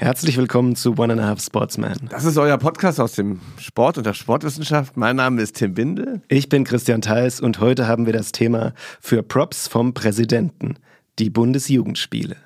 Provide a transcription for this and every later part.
Herzlich willkommen zu One and a Half Sportsman. Das ist euer Podcast aus dem Sport und der Sportwissenschaft. Mein Name ist Tim Binde. Ich bin Christian Theis und heute haben wir das Thema für Props vom Präsidenten, die Bundesjugendspiele.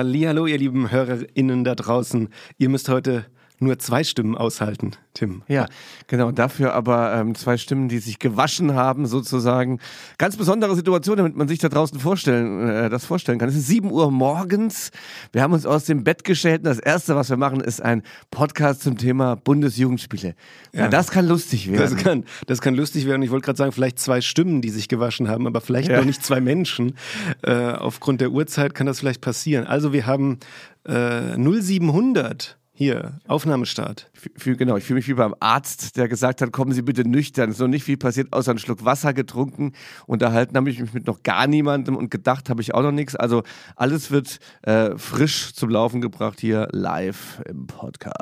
Hallo, ihr lieben HörerInnen da draußen. Ihr müsst heute nur zwei Stimmen aushalten, Tim. Ja, genau. Dafür aber ähm, zwei Stimmen, die sich gewaschen haben, sozusagen. Ganz besondere Situation, damit man sich da draußen vorstellen, äh, das vorstellen kann. Es ist 7 Uhr morgens. Wir haben uns aus dem Bett und das Erste, was wir machen, ist ein Podcast zum Thema Bundesjugendspiele. Ja, ja das kann lustig werden. Das kann, das kann lustig werden. Ich wollte gerade sagen, vielleicht zwei Stimmen, die sich gewaschen haben, aber vielleicht ja. noch nicht zwei Menschen. Äh, aufgrund der Uhrzeit kann das vielleicht passieren. Also wir haben äh, 0700 hier, Aufnahmestart. Für, genau, ich fühle mich wie beim Arzt, der gesagt hat, kommen Sie bitte nüchtern. Es ist noch nicht viel passiert, außer einen Schluck Wasser getrunken. Unterhalten habe ich mich mit noch gar niemandem und gedacht habe ich auch noch nichts. Also alles wird äh, frisch zum Laufen gebracht hier live im Podcast.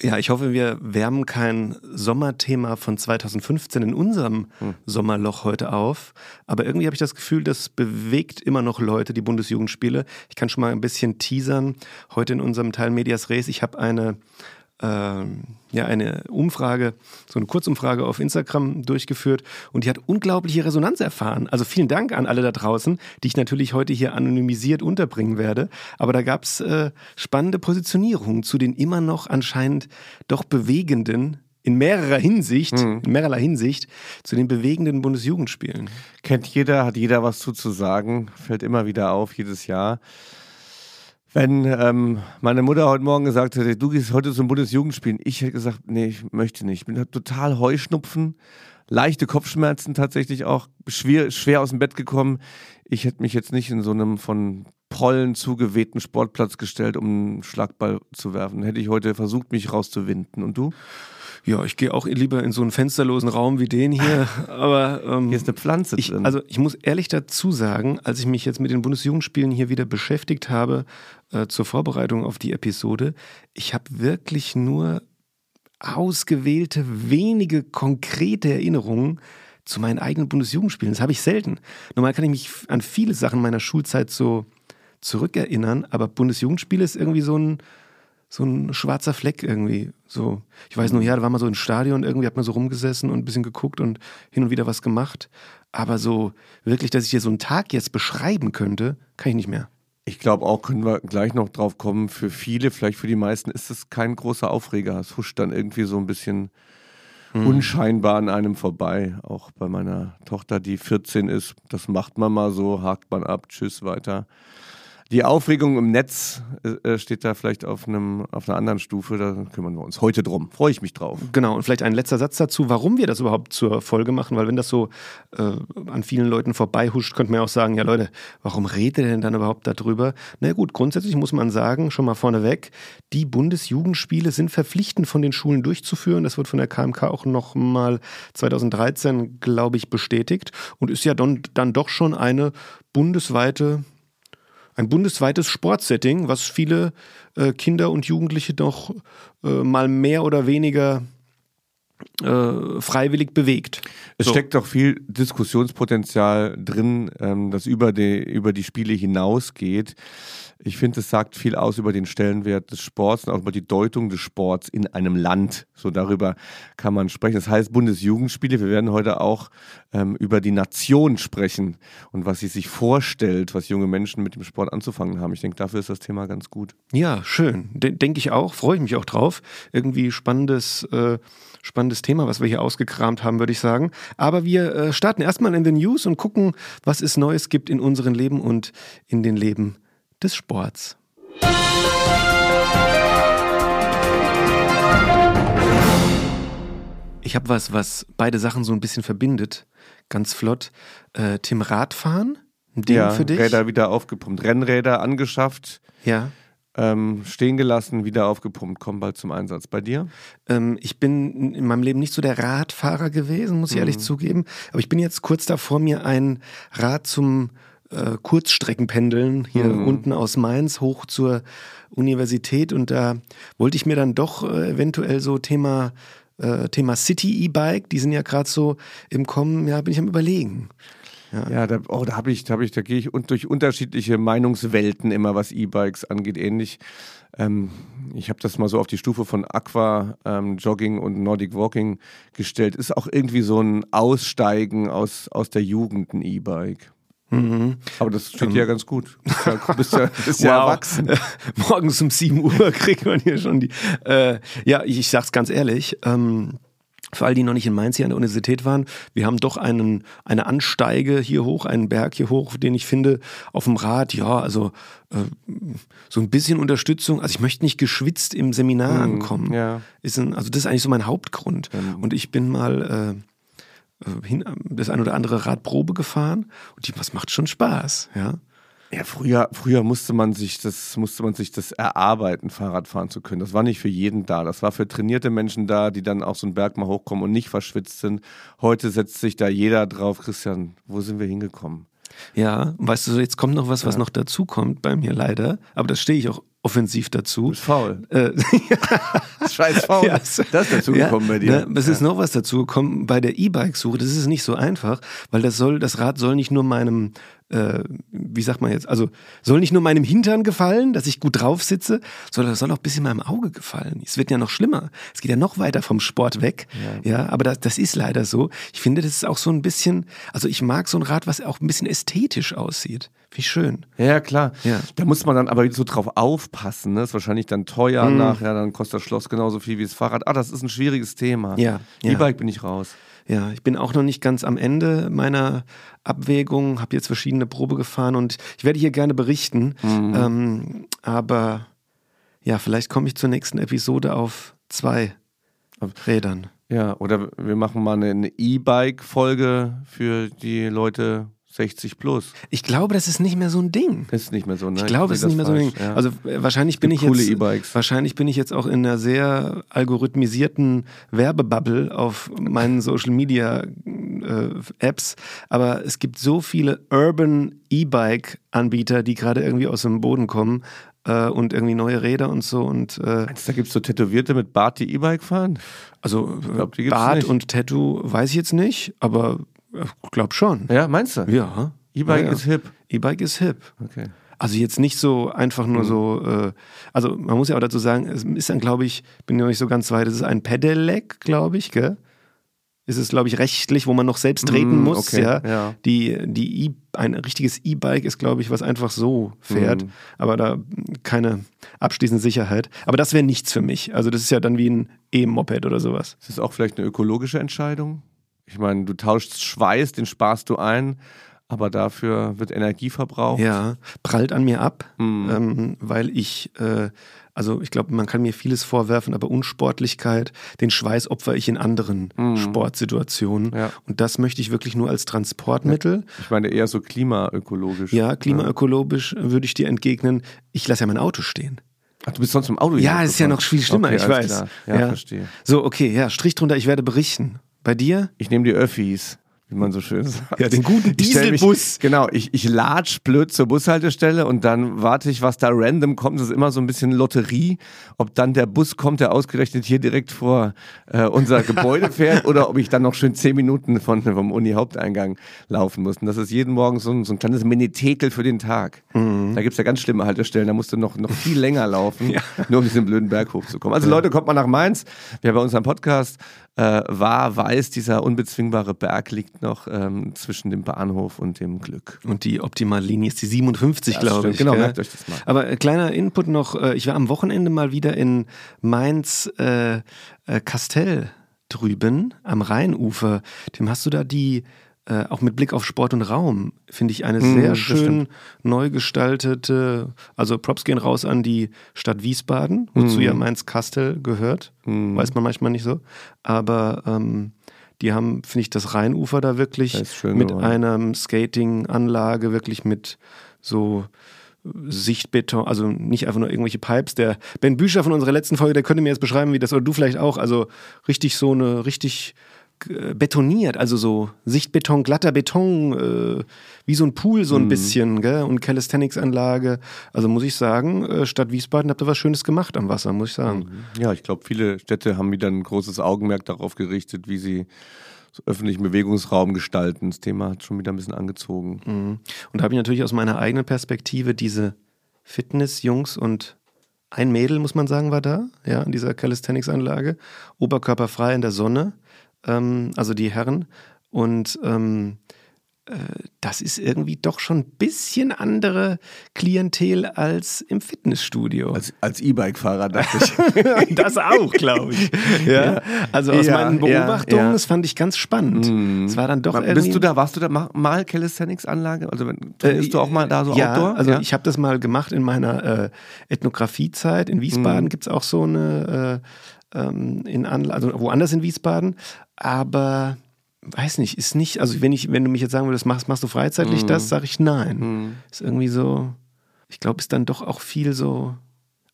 Ja, ich hoffe, wir wärmen kein Sommerthema von 2015 in unserem hm. Sommerloch heute auf. Aber irgendwie habe ich das Gefühl, das bewegt immer noch Leute, die Bundesjugendspiele. Ich kann schon mal ein bisschen teasern. Heute in unserem Teil Medias Res. Ich habe eine ähm, ja, eine Umfrage, so eine Kurzumfrage auf Instagram durchgeführt und die hat unglaubliche Resonanz erfahren. Also vielen Dank an alle da draußen, die ich natürlich heute hier anonymisiert unterbringen werde. Aber da gab es äh, spannende Positionierungen zu den immer noch anscheinend doch bewegenden in mehrerer Hinsicht, mhm. in mehrerer Hinsicht zu den bewegenden Bundesjugendspielen. Kennt jeder, hat jeder was zu, zu sagen, fällt immer wieder auf, jedes Jahr. Wenn ähm, meine Mutter heute Morgen gesagt hätte, du gehst heute zum Bundesjugendspielen, ich hätte gesagt, nee, ich möchte nicht. Ich bin total Heuschnupfen, leichte Kopfschmerzen tatsächlich auch, schwer, schwer aus dem Bett gekommen. Ich hätte mich jetzt nicht in so einem von Pollen zugewehten Sportplatz gestellt, um einen Schlagball zu werfen. Hätte ich heute versucht, mich rauszuwinden. Und du? Ja, ich gehe auch lieber in so einen fensterlosen Raum wie den hier. Aber ähm, hier ist eine Pflanze ich, drin. Also ich muss ehrlich dazu sagen, als ich mich jetzt mit den Bundesjugendspielen hier wieder beschäftigt habe äh, zur Vorbereitung auf die Episode, ich habe wirklich nur ausgewählte, wenige konkrete Erinnerungen zu meinen eigenen Bundesjugendspielen. Das habe ich selten. Normal kann ich mich an viele Sachen meiner Schulzeit so zurückerinnern, aber Bundesjugendspiele ist irgendwie so ein so ein schwarzer Fleck irgendwie. So, ich weiß nur, ja, da war mal so ein Stadion, irgendwie hat man so rumgesessen und ein bisschen geguckt und hin und wieder was gemacht. Aber so wirklich, dass ich hier so einen Tag jetzt beschreiben könnte, kann ich nicht mehr. Ich glaube auch, können wir gleich noch drauf kommen. Für viele, vielleicht für die meisten, ist es kein großer Aufreger. Es huscht dann irgendwie so ein bisschen hm. unscheinbar an einem vorbei. Auch bei meiner Tochter, die 14 ist, das macht man mal so, hakt man ab, tschüss, weiter. Die Aufregung im Netz äh, äh, steht da vielleicht auf, einem, auf einer anderen Stufe. Da kümmern wir uns heute drum. Freue ich mich drauf. Genau. Und vielleicht ein letzter Satz dazu, warum wir das überhaupt zur Folge machen. Weil wenn das so äh, an vielen Leuten vorbeihuscht, könnte man ja auch sagen, ja Leute, warum redet ihr denn dann überhaupt darüber? Na gut, grundsätzlich muss man sagen, schon mal vorneweg, die Bundesjugendspiele sind verpflichtend von den Schulen durchzuführen. Das wird von der KMK auch nochmal 2013, glaube ich, bestätigt. Und ist ja dann, dann doch schon eine bundesweite ein bundesweites Sportsetting, was viele äh, Kinder und Jugendliche doch äh, mal mehr oder weniger äh, freiwillig bewegt. Es so. steckt doch viel Diskussionspotenzial drin, ähm, das über die, über die Spiele hinausgeht. Ich finde, es sagt viel aus über den Stellenwert des Sports und auch über die Deutung des Sports in einem Land. So darüber kann man sprechen. Das heißt Bundesjugendspiele. Wir werden heute auch ähm, über die Nation sprechen und was sie sich vorstellt, was junge Menschen mit dem Sport anzufangen haben. Ich denke, dafür ist das Thema ganz gut. Ja, schön. Denke ich auch. Freue ich mich auch drauf. Irgendwie spannendes. Äh spannendes Thema, was wir hier ausgekramt haben, würde ich sagen. Aber wir äh, starten erstmal in den News und gucken, was es Neues gibt in unserem Leben und in den Leben des Sports. Ich habe was, was beide Sachen so ein bisschen verbindet. Ganz flott. Äh, Tim Radfahren, ein Ding ja, für dich. Räder wieder aufgepumpt, Rennräder angeschafft. Ja. Ähm, stehen gelassen, wieder aufgepumpt, kommen bald zum Einsatz. Bei dir? Ähm, ich bin in meinem Leben nicht so der Radfahrer gewesen, muss ich ehrlich zugeben. Aber ich bin jetzt kurz davor, mir ein Rad zum äh, Kurzstreckenpendeln hier unten aus Mainz hoch zur Universität und da wollte ich mir dann doch äh, eventuell so Thema äh, Thema City E-Bike, die sind ja gerade so im Kommen, ja, bin ich am überlegen. Ja, da, oh, da habe ich, da habe ich, da gehe ich und durch unterschiedliche Meinungswelten immer, was E-Bikes angeht, ähnlich. Ähm, ich habe das mal so auf die Stufe von Aqua ähm, Jogging und Nordic Walking gestellt. Ist auch irgendwie so ein Aussteigen aus, aus der Jugend ein E-Bike. Aber das steht dir ja ganz gut. Du bist ja, bist ja Wow. erwachsen. Morgens um 7 Uhr kriegt man hier schon die. Äh, ja, ich, ich sag's ganz ehrlich. Ähm, für all die noch nicht in Mainz hier an der Universität waren, wir haben doch einen, eine Ansteige hier hoch, einen Berg hier hoch, den ich finde, auf dem Rad, ja, also äh, so ein bisschen Unterstützung. Also ich möchte nicht geschwitzt im Seminar ankommen. ja. Ist ein, also das ist eigentlich so mein Hauptgrund. Und ich bin mal äh, äh, hin, das ein oder andere Rad Probe gefahren und die, was macht schon Spaß, ja. Ja, früher, früher musste man sich das, musste man sich das erarbeiten, Fahrrad fahren zu können. Das war nicht für jeden da. Das war für trainierte Menschen da, die dann auch so einen Berg mal hochkommen und nicht verschwitzt sind. Heute setzt sich da jeder drauf. Christian, wo sind wir hingekommen? Ja, weißt du, jetzt kommt noch was, was noch dazu kommt bei mir leider, aber da stehe ich auch offensiv dazu. Du bist faul. Äh, Scheiß faul. Ja, das ist dazugekommen bei dir. Ne, es ist noch was dazu gekommen bei der E-Bike-Suche. Das ist nicht so einfach, weil das soll, das Rad soll nicht nur meinem, äh, wie sagt man jetzt, also soll nicht nur meinem Hintern gefallen, dass ich gut drauf sitze, sondern das soll auch ein bisschen meinem Auge gefallen. Es wird ja noch schlimmer. Es geht ja noch weiter vom Sport weg. Ja, aber das, das ist leider so. Ich finde, das ist auch so ein bisschen, also ich mag so ein Rad, was auch ein bisschen ästhetisch aussieht. Wie schön. Ja, klar. Ja. Da muss man dann aber so drauf aufpassen. Ne? Ist wahrscheinlich dann teuer Mhm. nachher, dann kostet das Schloss genauso viel wie das Fahrrad. Ah, das ist ein schwieriges Thema. Ja, ja. E-Bike bin ich raus. Ja, ich bin auch noch nicht ganz am Ende meiner Abwägung, habe jetzt verschiedene Probe gefahren und ich werde hier gerne berichten. Ähm, aber ja, vielleicht komme ich zur nächsten Episode auf zwei Rädern. Ja, oder wir machen mal eine- eine E-Bike-Folge für die Leute 60 plus. Ich glaube, das ist nicht mehr so ein Ding. Ist nicht mehr so, ne? Ich glaube, es ist nicht mehr das so ein Ding. ja. Also äh, wahrscheinlich bin ich jetzt E-Bikes. wahrscheinlich bin ich jetzt auch in einer sehr algorithmisierten Werbebubble auf meinen Social Media äh, Apps, aber es gibt so viele Urban E-Bike Anbieter, die gerade irgendwie aus dem Boden kommen äh, und irgendwie neue Räder und so und äh, Da gibt es so Tätowierte mit Bart, die E-Bike fahren? also glaub, Bart nicht. und Tattoo weiß ich jetzt nicht, aber ich glaube schon. Ja, meinst du? Ja. E-Bike ja, ja. ist hip. E-Bike ist hip. Okay. Also jetzt nicht so einfach Mhm. nur so, äh, also man muss ja auch dazu sagen, es ist dann, glaube ich, bin noch nicht so ganz weit, es ist ein Pedelec, glaube ich, gell? Ist es, glaube ich, rechtlich, wo man noch selbst treten Mm, muss, okay, ja. ja. Die, die e ein richtiges E-Bike ist, glaube ich, was einfach so fährt, Mhm. aber da keine abschließende Sicherheit. Aber das wäre nichts für mich. Also das ist ja dann wie ein E-Moped oder sowas. Ist das auch vielleicht eine ökologische Entscheidung? Ich meine, du tauschst Schweiß, den sparst du ein, aber dafür wird Energie verbraucht. Ja, prallt an mir ab, Mhm. ähm, weil ich, äh, also ich glaube, man kann mir vieles vorwerfen, aber Unsportlichkeit, den Schweiß opfer ich in anderen Sportsituationen. Mhm. Ja. Und das möchte ich wirklich nur als Transportmittel. Ich meine eher so klimaökologisch. Ja, klimaökologisch würde ich dir entgegnen, ich lasse ja mein Auto stehen. Ach, du bist sonst im Auto Ja, ist ja noch viel schlimmer, okay, ich weiß. Klar. Ja, verstehe. So, okay, ja, Strich drunter, ich werde berichten. Bei dir? Ich nehme die Öffis, wie man so schön sagt. Ja, den guten Dieselbus. Mich, genau, ich, ich latsch blöd zur Bushaltestelle und dann warte ich, was da random kommt. Das ist immer so ein bisschen Lotterie, ob dann der Bus kommt, der ausgerechnet hier direkt vor äh, unser Gebäude fährt oder ob ich dann noch schön zehn Minuten von, vom Uni-Haupteingang laufen muss. Und das ist jeden Morgen so ein, so ein kleines Menetekel für den Tag. Da gibt's ja ganz schlimme Haltestellen, da musst du noch, noch viel länger laufen, nur um diesen blöden Berg hochzukommen. Also Leute, kommt mal nach Mainz. Wer bei unserem Podcast äh, war, weiß, dieser unbezwingbare Berg liegt noch ähm, zwischen dem Bahnhof und dem Glück. Und die optimale Linie ist die 57, Das glaube ich. Genau, gell? merkt euch das mal. Aber äh, kleiner Input noch, äh, ich war am Wochenende mal wieder in Mainz äh, äh, Kastell drüben am Rheinufer. Dem hast du da die, äh, auch mit Blick auf Sport und Raum, finde ich eine Mhm, sehr das schön neu gestaltete, also Props gehen raus an die Stadt Wiesbaden, wozu ja Mainz Kastel gehört. Weiß man manchmal nicht so. Aber ähm, die haben, finde ich, das Rheinufer da wirklich mit geworden. einer Skating-Anlage, wirklich mit so Sichtbeton, also nicht einfach nur irgendwelche Pipes. Der Ben Bücher von unserer letzten Folge, der könnte mir jetzt beschreiben, wie das, oder du vielleicht auch, also richtig so eine, richtig betoniert, also so Sichtbeton, glatter Beton, äh, wie so ein Pool so ein mhm. bisschen, gell? Und Calisthenics-Anlage. Also muss ich sagen, äh, Stadt Wiesbaden habt ihr was Schönes gemacht am Wasser, muss ich sagen. Mhm. Ja, ich glaube, viele Städte haben wieder ein großes Augenmerk darauf gerichtet, wie sie so öffentlichen Bewegungsraum gestalten. Das Thema hat schon wieder ein bisschen angezogen. Mhm. Und da habe ich natürlich aus meiner eigenen Perspektive diese Fitness-Jungs und ein Mädel, muss man sagen, war da, ja, in dieser Calisthenics-Anlage. Oberkörperfrei in der Sonne, ähm, also die Herren. Und ähm, äh, das ist irgendwie doch schon ein bisschen andere Klientel als im Fitnessstudio. Als, als E-Bike-Fahrer dachte ich. das auch, glaube ich. Ja? Also aus ja, meinen Beobachtungen, ja, das fand ich ganz spannend. Mhm. Es war dann doch irgendwie. Bist du da, warst du da mal Calisthenics-Anlage? Also trainierst äh, du auch mal da so ja, Outdoor? Also ich habe das mal gemacht in meiner äh, Ethnografiezeit. In Wiesbaden mhm. gibt es auch so eine äh, ähm, in Anla also woanders in Wiesbaden. Aber weiß nicht, ist nicht, also wenn ich, wenn du mich jetzt sagen würdest, machst, machst du freizeitlich mhm. das, sage ich nein. Mhm. Ist irgendwie so, ich glaube, ist dann doch auch viel so,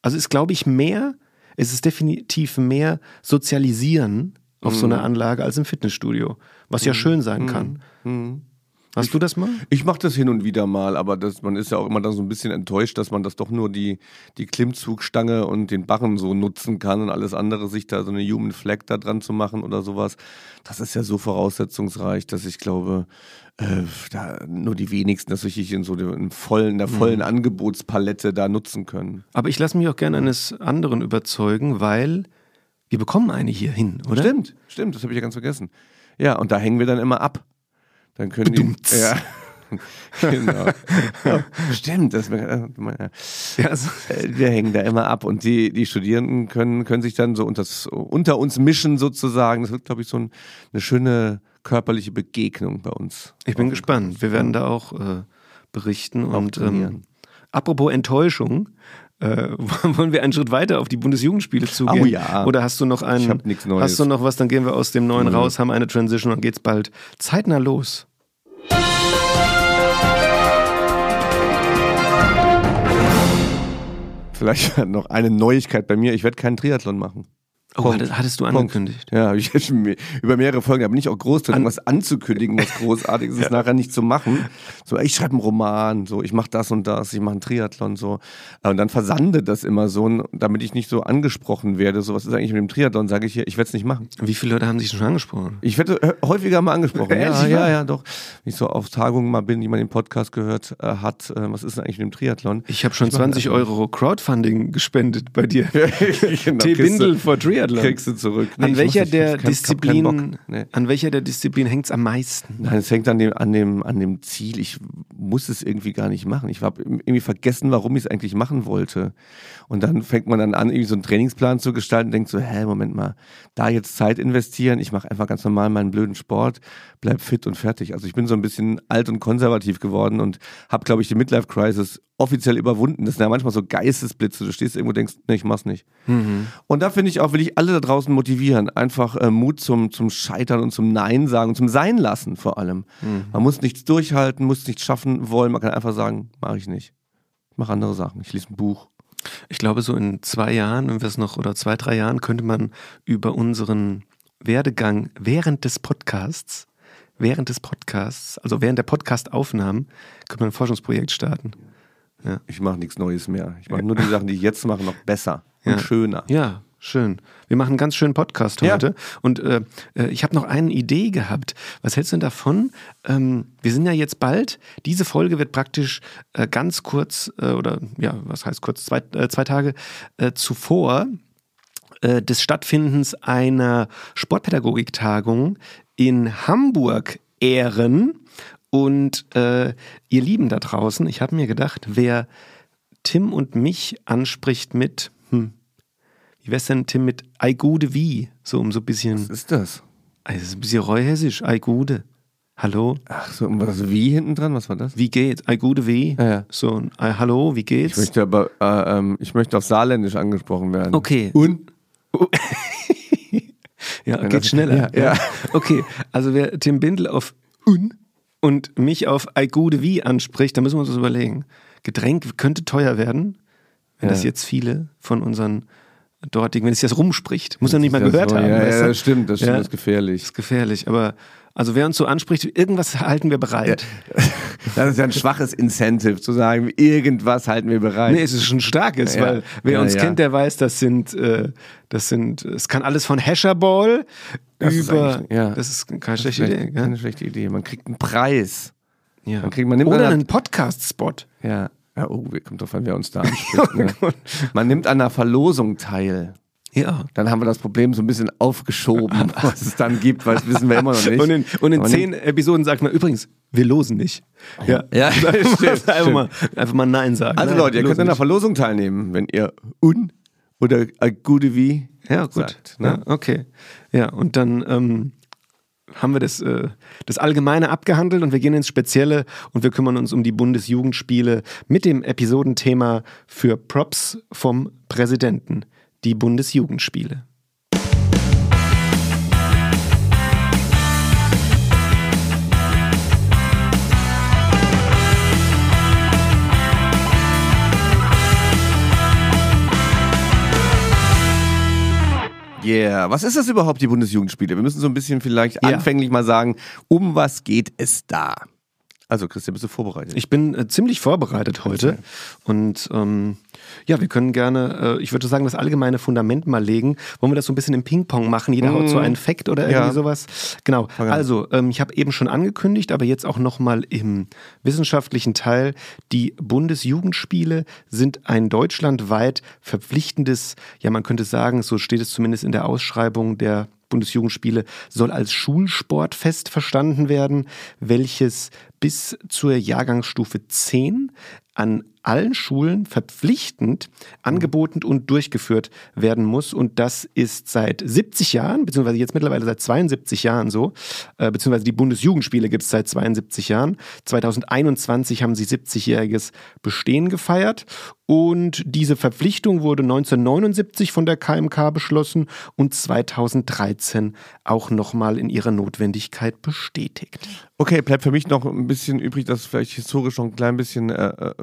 also ist, glaube ich, mehr, es ist definitiv mehr Sozialisieren auf mhm. so einer Anlage als im Fitnessstudio, was ja mhm. schön sein kann. Mhm. Mhm. Hast ich, du das mal? Ich mache das hin und wieder mal, aber das, man ist ja auch immer dann so ein bisschen enttäuscht, dass man das doch nur die, die Klimmzugstange und den Barren so nutzen kann und alles andere, sich da so eine Human Flag da dran zu machen oder sowas. Das ist ja so voraussetzungsreich, dass ich glaube, äh, da nur die wenigsten das wirklich in so dem vollen, der vollen mhm. Angebotspalette da nutzen können. Aber ich lasse mich auch gerne eines anderen überzeugen, weil wir bekommen eine hier hin, oder? Stimmt, stimmt, das habe ich ja ganz vergessen. Ja, und da hängen wir dann immer ab. Dann können die. Ja. genau. Ja, stimmt, das, äh, also, wir hängen da immer ab und die, die Studierenden können, können sich dann so unter, unter uns mischen sozusagen. Das wird, glaube ich, so ein, eine schöne körperliche Begegnung bei uns. Ich bin gespannt. Wir werden da auch äh, berichten und ähm, apropos Enttäuschung. Äh, wollen wir einen Schritt weiter auf die Bundesjugendspiele zugehen? Oh ja. Oder hast du noch einen? Ich hab nichts Neues. Hast du noch was? Dann gehen wir aus dem Neuen mhm. raus, haben eine Transition und geht's bald zeitnah los. Vielleicht noch eine Neuigkeit bei mir. Ich werde keinen Triathlon machen. Oh, Punkt. hattest du angekündigt? Punkt. Ja, ich über mehrere Folgen. Da bin ich auch groß drin, An was anzukündigen, was Großartiges ja. ist, nachher nicht zu machen. So, ich schreibe einen Roman, so, ich mache das und das, ich mache einen Triathlon, so. Und dann versandet das immer so, damit ich nicht so angesprochen werde. So, was ist eigentlich mit dem Triathlon? Sage ich hier, ich werde es nicht machen. Wie viele Leute haben sich schon angesprochen? Ich werde äh, häufiger mal angesprochen. ja, ja, ja, doch. Wenn ich so auf Tagungen mal bin, die man den Podcast gehört äh, hat, äh, was ist denn eigentlich mit dem Triathlon? Ich habe schon ich 20 Euro Crowdfunding gespendet bei dir. genau, T-Bindel for Triathlon. Triathlon. Kriegst du zurück. Nee, an, welcher nicht, der Disziplin, nee. an welcher der Disziplin hängt es am meisten? Nein, es hängt an dem, an, dem, an dem Ziel. Ich muss es irgendwie gar nicht machen. Ich habe irgendwie vergessen, warum ich es eigentlich machen wollte. Und dann fängt man dann an, irgendwie so einen Trainingsplan zu gestalten und denkt so, hä, Moment mal, da jetzt Zeit investieren, ich mache einfach ganz normal meinen blöden Sport, bleib fit und fertig. Also ich bin so ein bisschen alt und konservativ geworden und habe, glaube ich, die Midlife-Crisis offiziell überwunden. Das sind ja manchmal so Geistesblitze. Du stehst irgendwo und denkst, nee, ich mach's nicht. Mhm. Und da finde ich auch, will ich alle da draußen motivieren. Einfach äh, Mut zum, zum Scheitern und zum Nein sagen zum Sein lassen vor allem. Mhm. Man muss nichts durchhalten, muss nichts schaffen wollen. Man kann einfach sagen, mache ich nicht. Ich mache andere Sachen. Ich lese ein Buch. Ich glaube, so in zwei Jahren, wenn wir es noch, oder zwei, drei Jahren, könnte man über unseren Werdegang während des Podcasts, während des Podcasts, also während der Podcast-Aufnahmen, könnte man ein Forschungsprojekt starten. Ja. Ich mache nichts Neues mehr. Ich mache nur die Sachen, die ich jetzt mache, noch besser und ja. schöner. Ja, schön. Wir machen einen ganz schönen Podcast heute. Ja. Und äh, äh, ich habe noch eine Idee gehabt. Was hältst du denn davon? Ähm, wir sind ja jetzt bald, diese Folge wird praktisch äh, ganz kurz, äh, oder ja, was heißt kurz, zwei, äh, zwei Tage äh, zuvor des Stattfindens einer Sportpädagogiktagung in Hamburg ehren. Und äh, ihr Lieben da draußen, ich habe mir gedacht, wer Tim und mich anspricht mit, hm, wie wär's denn, Tim, mit Ei Gude wie? So um so ein bisschen. Was ist das? Also, ist ein bisschen reuhessisch, Ei Gude. Hallo? Ach so, was wie hinten dran? Was war das? Wie geht's? Ei Gude wie? Ja, ja. So ein Ei, Hallo, wie geht's? Ich möchte aber, äh, ähm, ich möchte auf Saarländisch angesprochen werden. Okay. Und? ja, geht schneller. Ja, ja. Okay, also wer Tim Bindel auf Un und mich auf Aigude wie anspricht, dann müssen wir uns das überlegen. Getränk könnte teuer werden, wenn Ja. das jetzt viele von unseren dortigen, wenn es jetzt rumspricht, muss er nicht mal gehört so, haben. Ja, ja, das stimmt, das stimmt, Ja. das ist gefährlich. ist gefährlich, aber also wer uns so anspricht, irgendwas halten wir bereit. Das ist ja ein schwaches Incentive, zu sagen, irgendwas halten wir bereit. Nee, es ist schon starkes, Ja. weil wer Ja, uns ja. kennt, der weiß, das sind, äh, das sind, es kann alles von Hasherball Das ist über, eigentlich- ja. das ist keine Das ist schlechte Idee? Keine schlechte Idee. Man kriegt einen Preis. Ja. Man kriegt- man nimmt Oder einen Podcast-Spot. Ja. ja oh, kommt drauf an, wer uns da anspricht. ne? Man nimmt an einer Verlosung teil. Ja. Dann haben wir das Problem so ein bisschen aufgeschoben, was es dann gibt, weil das wissen wir immer noch nicht. Und in, und in zehn Episoden sagt man übrigens, wir losen nicht. Ja, Ja, einfach, stimmt, mal, einfach, stimmt. mal, einfach mal Nein sagen. Also Nein, Leute, ihr könnt an der nicht. Verlosung teilnehmen, wenn ihr un oder a gute wie Ja, gut. sagt. Ne? Ja, okay. Ja, und dann ähm, haben wir das, äh, das Allgemeine abgehandelt und wir gehen ins Spezielle und wir kümmern uns um die Bundesjugendspiele mit dem Episodenthema für Props vom Präsidenten, die Bundesjugendspiele. Yeah, was ist das überhaupt, die Bundesjugendspiele? Wir müssen so ein bisschen vielleicht Ja. anfänglich mal sagen, um was geht es da? Also Christian, bist du vorbereitet? Ich bin äh, ziemlich vorbereitet heute und ähm, ja, wir können gerne, äh, ich würde sagen, das allgemeine Fundament mal legen. Wollen wir das so ein bisschen im Ping-Pong machen? Jeder haut so einen Fact oder irgendwie. Ja. sowas. Genau. Also, ähm, ich habe eben schon angekündigt, aber jetzt auch nochmal im wissenschaftlichen Teil. Die Bundesjugendspiele sind ein deutschlandweit verpflichtendes, ja, man könnte sagen, so steht es zumindest in der Ausschreibung der Bundesjugendspiele soll als Schulsportfest verstanden werden, welches bis zur Jahrgangsstufe 10 an allen Schulen verpflichtend angeboten und durchgeführt werden muss. Und das ist seit 70 Jahren, beziehungsweise jetzt mittlerweile seit 72 Jahren so, äh, beziehungsweise die Bundesjugendspiele gibt es seit 72 Jahren. 2021 haben sie 70-jähriges Bestehen gefeiert. Und diese Verpflichtung wurde 1979 von der KMK beschlossen und 2013 auch nochmal in ihrer Notwendigkeit bestätigt. Okay, bleibt für mich noch ein bisschen übrig, das vielleicht historisch noch ein klein bisschen äh, äh,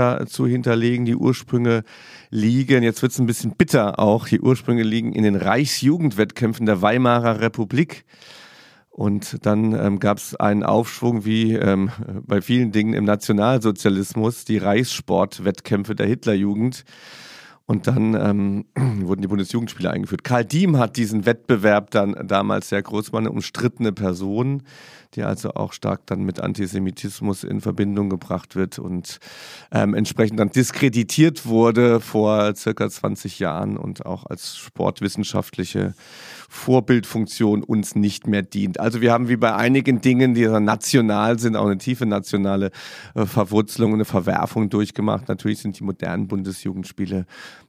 weiter zu hinterlegen. Die Ursprünge liegen, jetzt wird es ein bisschen bitter auch, die Ursprünge liegen in den Reichsjugendwettkämpfen der Weimarer Republik. Und dann ähm, gab es einen Aufschwung wie ähm, bei vielen Dingen im Nationalsozialismus, die Reichssportwettkämpfe der Hitlerjugend. Und dann ähm, wurden die Bundesjugendspiele eingeführt. Karl Diem hat diesen Wettbewerb dann damals sehr groß, war eine umstrittene Person, die also auch stark dann mit Antisemitismus in Verbindung gebracht wird und ähm, entsprechend dann diskreditiert wurde vor circa 20 Jahren und auch als sportwissenschaftliche Vorbildfunktion uns nicht mehr dient. Also wir haben wie bei einigen Dingen, die national sind, auch eine tiefe nationale äh, Verwurzelung und eine Verwerfung durchgemacht. Natürlich sind die modernen Bundesjugendspiele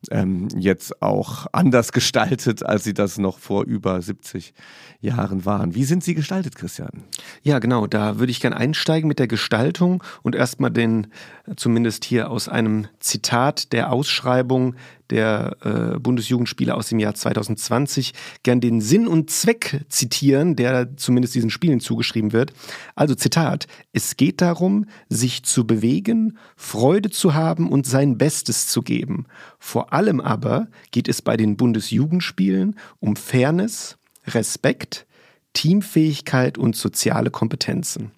ähm, jetzt auch anders gestaltet, als sie das noch vor über 70 Jahren waren. Wie sind sie gestaltet, Christian? Ja, genau, da würde ich gern einsteigen mit der Gestaltung und erstmal den, zumindest hier aus einem Zitat der Ausschreibung der äh, Bundesjugendspiele aus dem Jahr 2020 gern den Sinn und Zweck zitieren, der zumindest diesen Spielen zugeschrieben wird. Also Zitat, es geht darum, sich zu bewegen, Freude zu haben und sein Bestes zu geben. Vor allem aber geht es bei den Bundesjugendspielen um Fairness, Respekt, Teamfähigkeit und soziale Kompetenzen.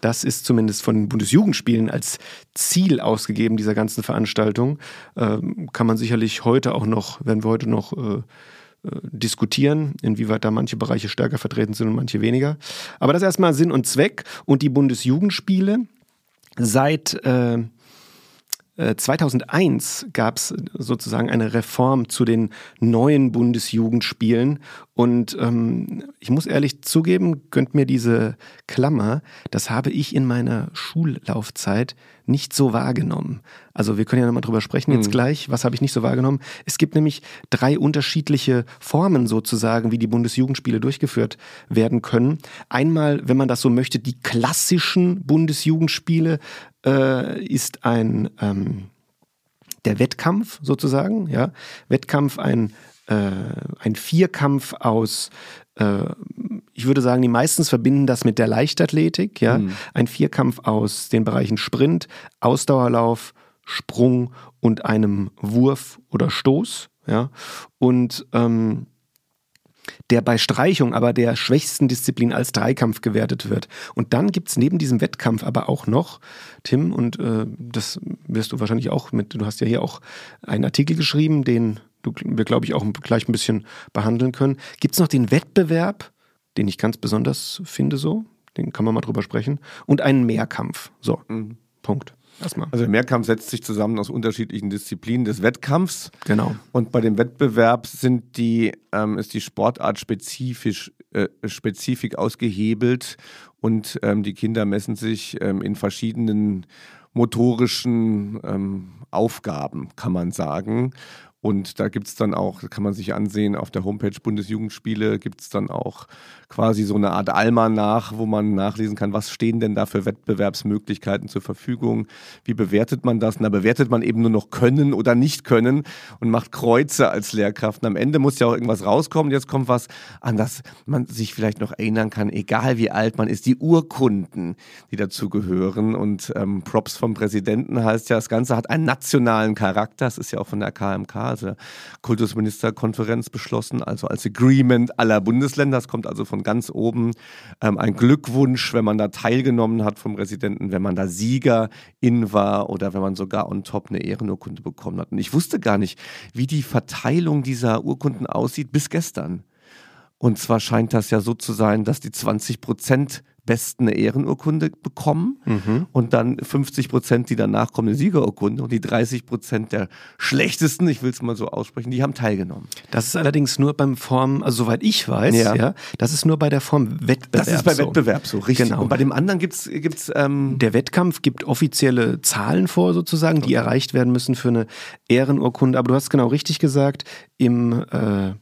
Das ist zumindest von den Bundesjugendspielen als Ziel ausgegeben dieser ganzen Veranstaltung. Ähm, kann man sicherlich heute auch noch, werden wir heute noch äh, äh, diskutieren, inwieweit da manche Bereiche stärker vertreten sind und manche weniger. Aber das ist erstmal Sinn und Zweck. Und die Bundesjugendspiele seit äh, 2001 gab es sozusagen eine Reform zu den neuen Bundesjugendspielen. Und ähm, ich muss ehrlich zugeben, gönnt mir diese Klammer, das habe ich in meiner Schullaufzeit nicht so wahrgenommen. Also wir können ja nochmal drüber sprechen jetzt gleich. Was habe ich nicht so wahrgenommen? Es gibt nämlich drei unterschiedliche Formen sozusagen, wie die Bundesjugendspiele durchgeführt werden können. Einmal, wenn man das so möchte, die klassischen Bundesjugendspiele äh, ist ein ähm, der Wettkampf sozusagen, ja. Wettkampf ein äh, ein Vierkampf aus ich würde sagen, die meistens verbinden das mit der Leichtathletik, ja. Mhm. Ein Vierkampf aus den Bereichen Sprint, Ausdauerlauf, Sprung und einem Wurf oder Stoß, ja. Und ähm, der bei Streichung aber der schwächsten Disziplin als Dreikampf gewertet wird. Und dann gibt es neben diesem Wettkampf aber auch noch, Tim, und äh, das wirst du wahrscheinlich auch mit, du hast ja hier auch einen Artikel geschrieben, den wir glaube ich auch gleich ein bisschen behandeln können. Gibt es noch den Wettbewerb, den ich ganz besonders finde so, den kann man mal drüber sprechen, und einen Mehrkampf. So, mhm. Punkt. Erstmal. Also der Mehrkampf setzt sich zusammen aus unterschiedlichen Disziplinen des Wettkampfs. Genau. Und bei dem Wettbewerb sind die, ähm, ist die Sportart spezifisch, äh, spezifisch ausgehebelt und ähm, die Kinder messen sich ähm, in verschiedenen motorischen ähm, Aufgaben, kann man sagen. Und da gibt es dann auch, kann man sich ansehen, auf der Homepage Bundesjugendspiele gibt es dann auch quasi so eine Art Almanach, wo man nachlesen kann, was stehen denn da für Wettbewerbsmöglichkeiten zur Verfügung, wie bewertet man das? Und da bewertet man eben nur noch können oder nicht können und macht Kreuze als Lehrkraft. Und am Ende muss ja auch irgendwas rauskommen. Jetzt kommt was, an das man sich vielleicht noch erinnern kann, egal wie alt man ist, die Urkunden, die dazu gehören. Und ähm, Props vom Präsidenten heißt ja, das Ganze hat einen nationalen Charakter. Das ist ja auch von der KMK also Kultusministerkonferenz beschlossen, also als Agreement aller Bundesländer. Es kommt also von ganz oben ähm, ein Glückwunsch, wenn man da teilgenommen hat vom Präsidenten, wenn man da Sieger in war oder wenn man sogar on top eine Ehrenurkunde bekommen hat. Und ich wusste gar nicht, wie die Verteilung dieser Urkunden aussieht bis gestern. Und zwar scheint das ja so zu sein, dass die 20 Prozent Besten eine Ehrenurkunde bekommen mhm. und dann 50 Prozent, die danach kommen, eine Siegerurkunde und die 30 Prozent der Schlechtesten, ich will es mal so aussprechen, die haben teilgenommen. Das ist allerdings nur beim Form, also soweit ich weiß, ja. ja das ist nur bei der Form Wettbewerb. Das ist bei so. Wettbewerb so, richtig. Genau. Und bei dem anderen gibt es. Gibt's, ähm der Wettkampf gibt offizielle Zahlen vor, sozusagen, die okay. erreicht werden müssen für eine Ehrenurkunde. Aber du hast genau richtig gesagt, im äh,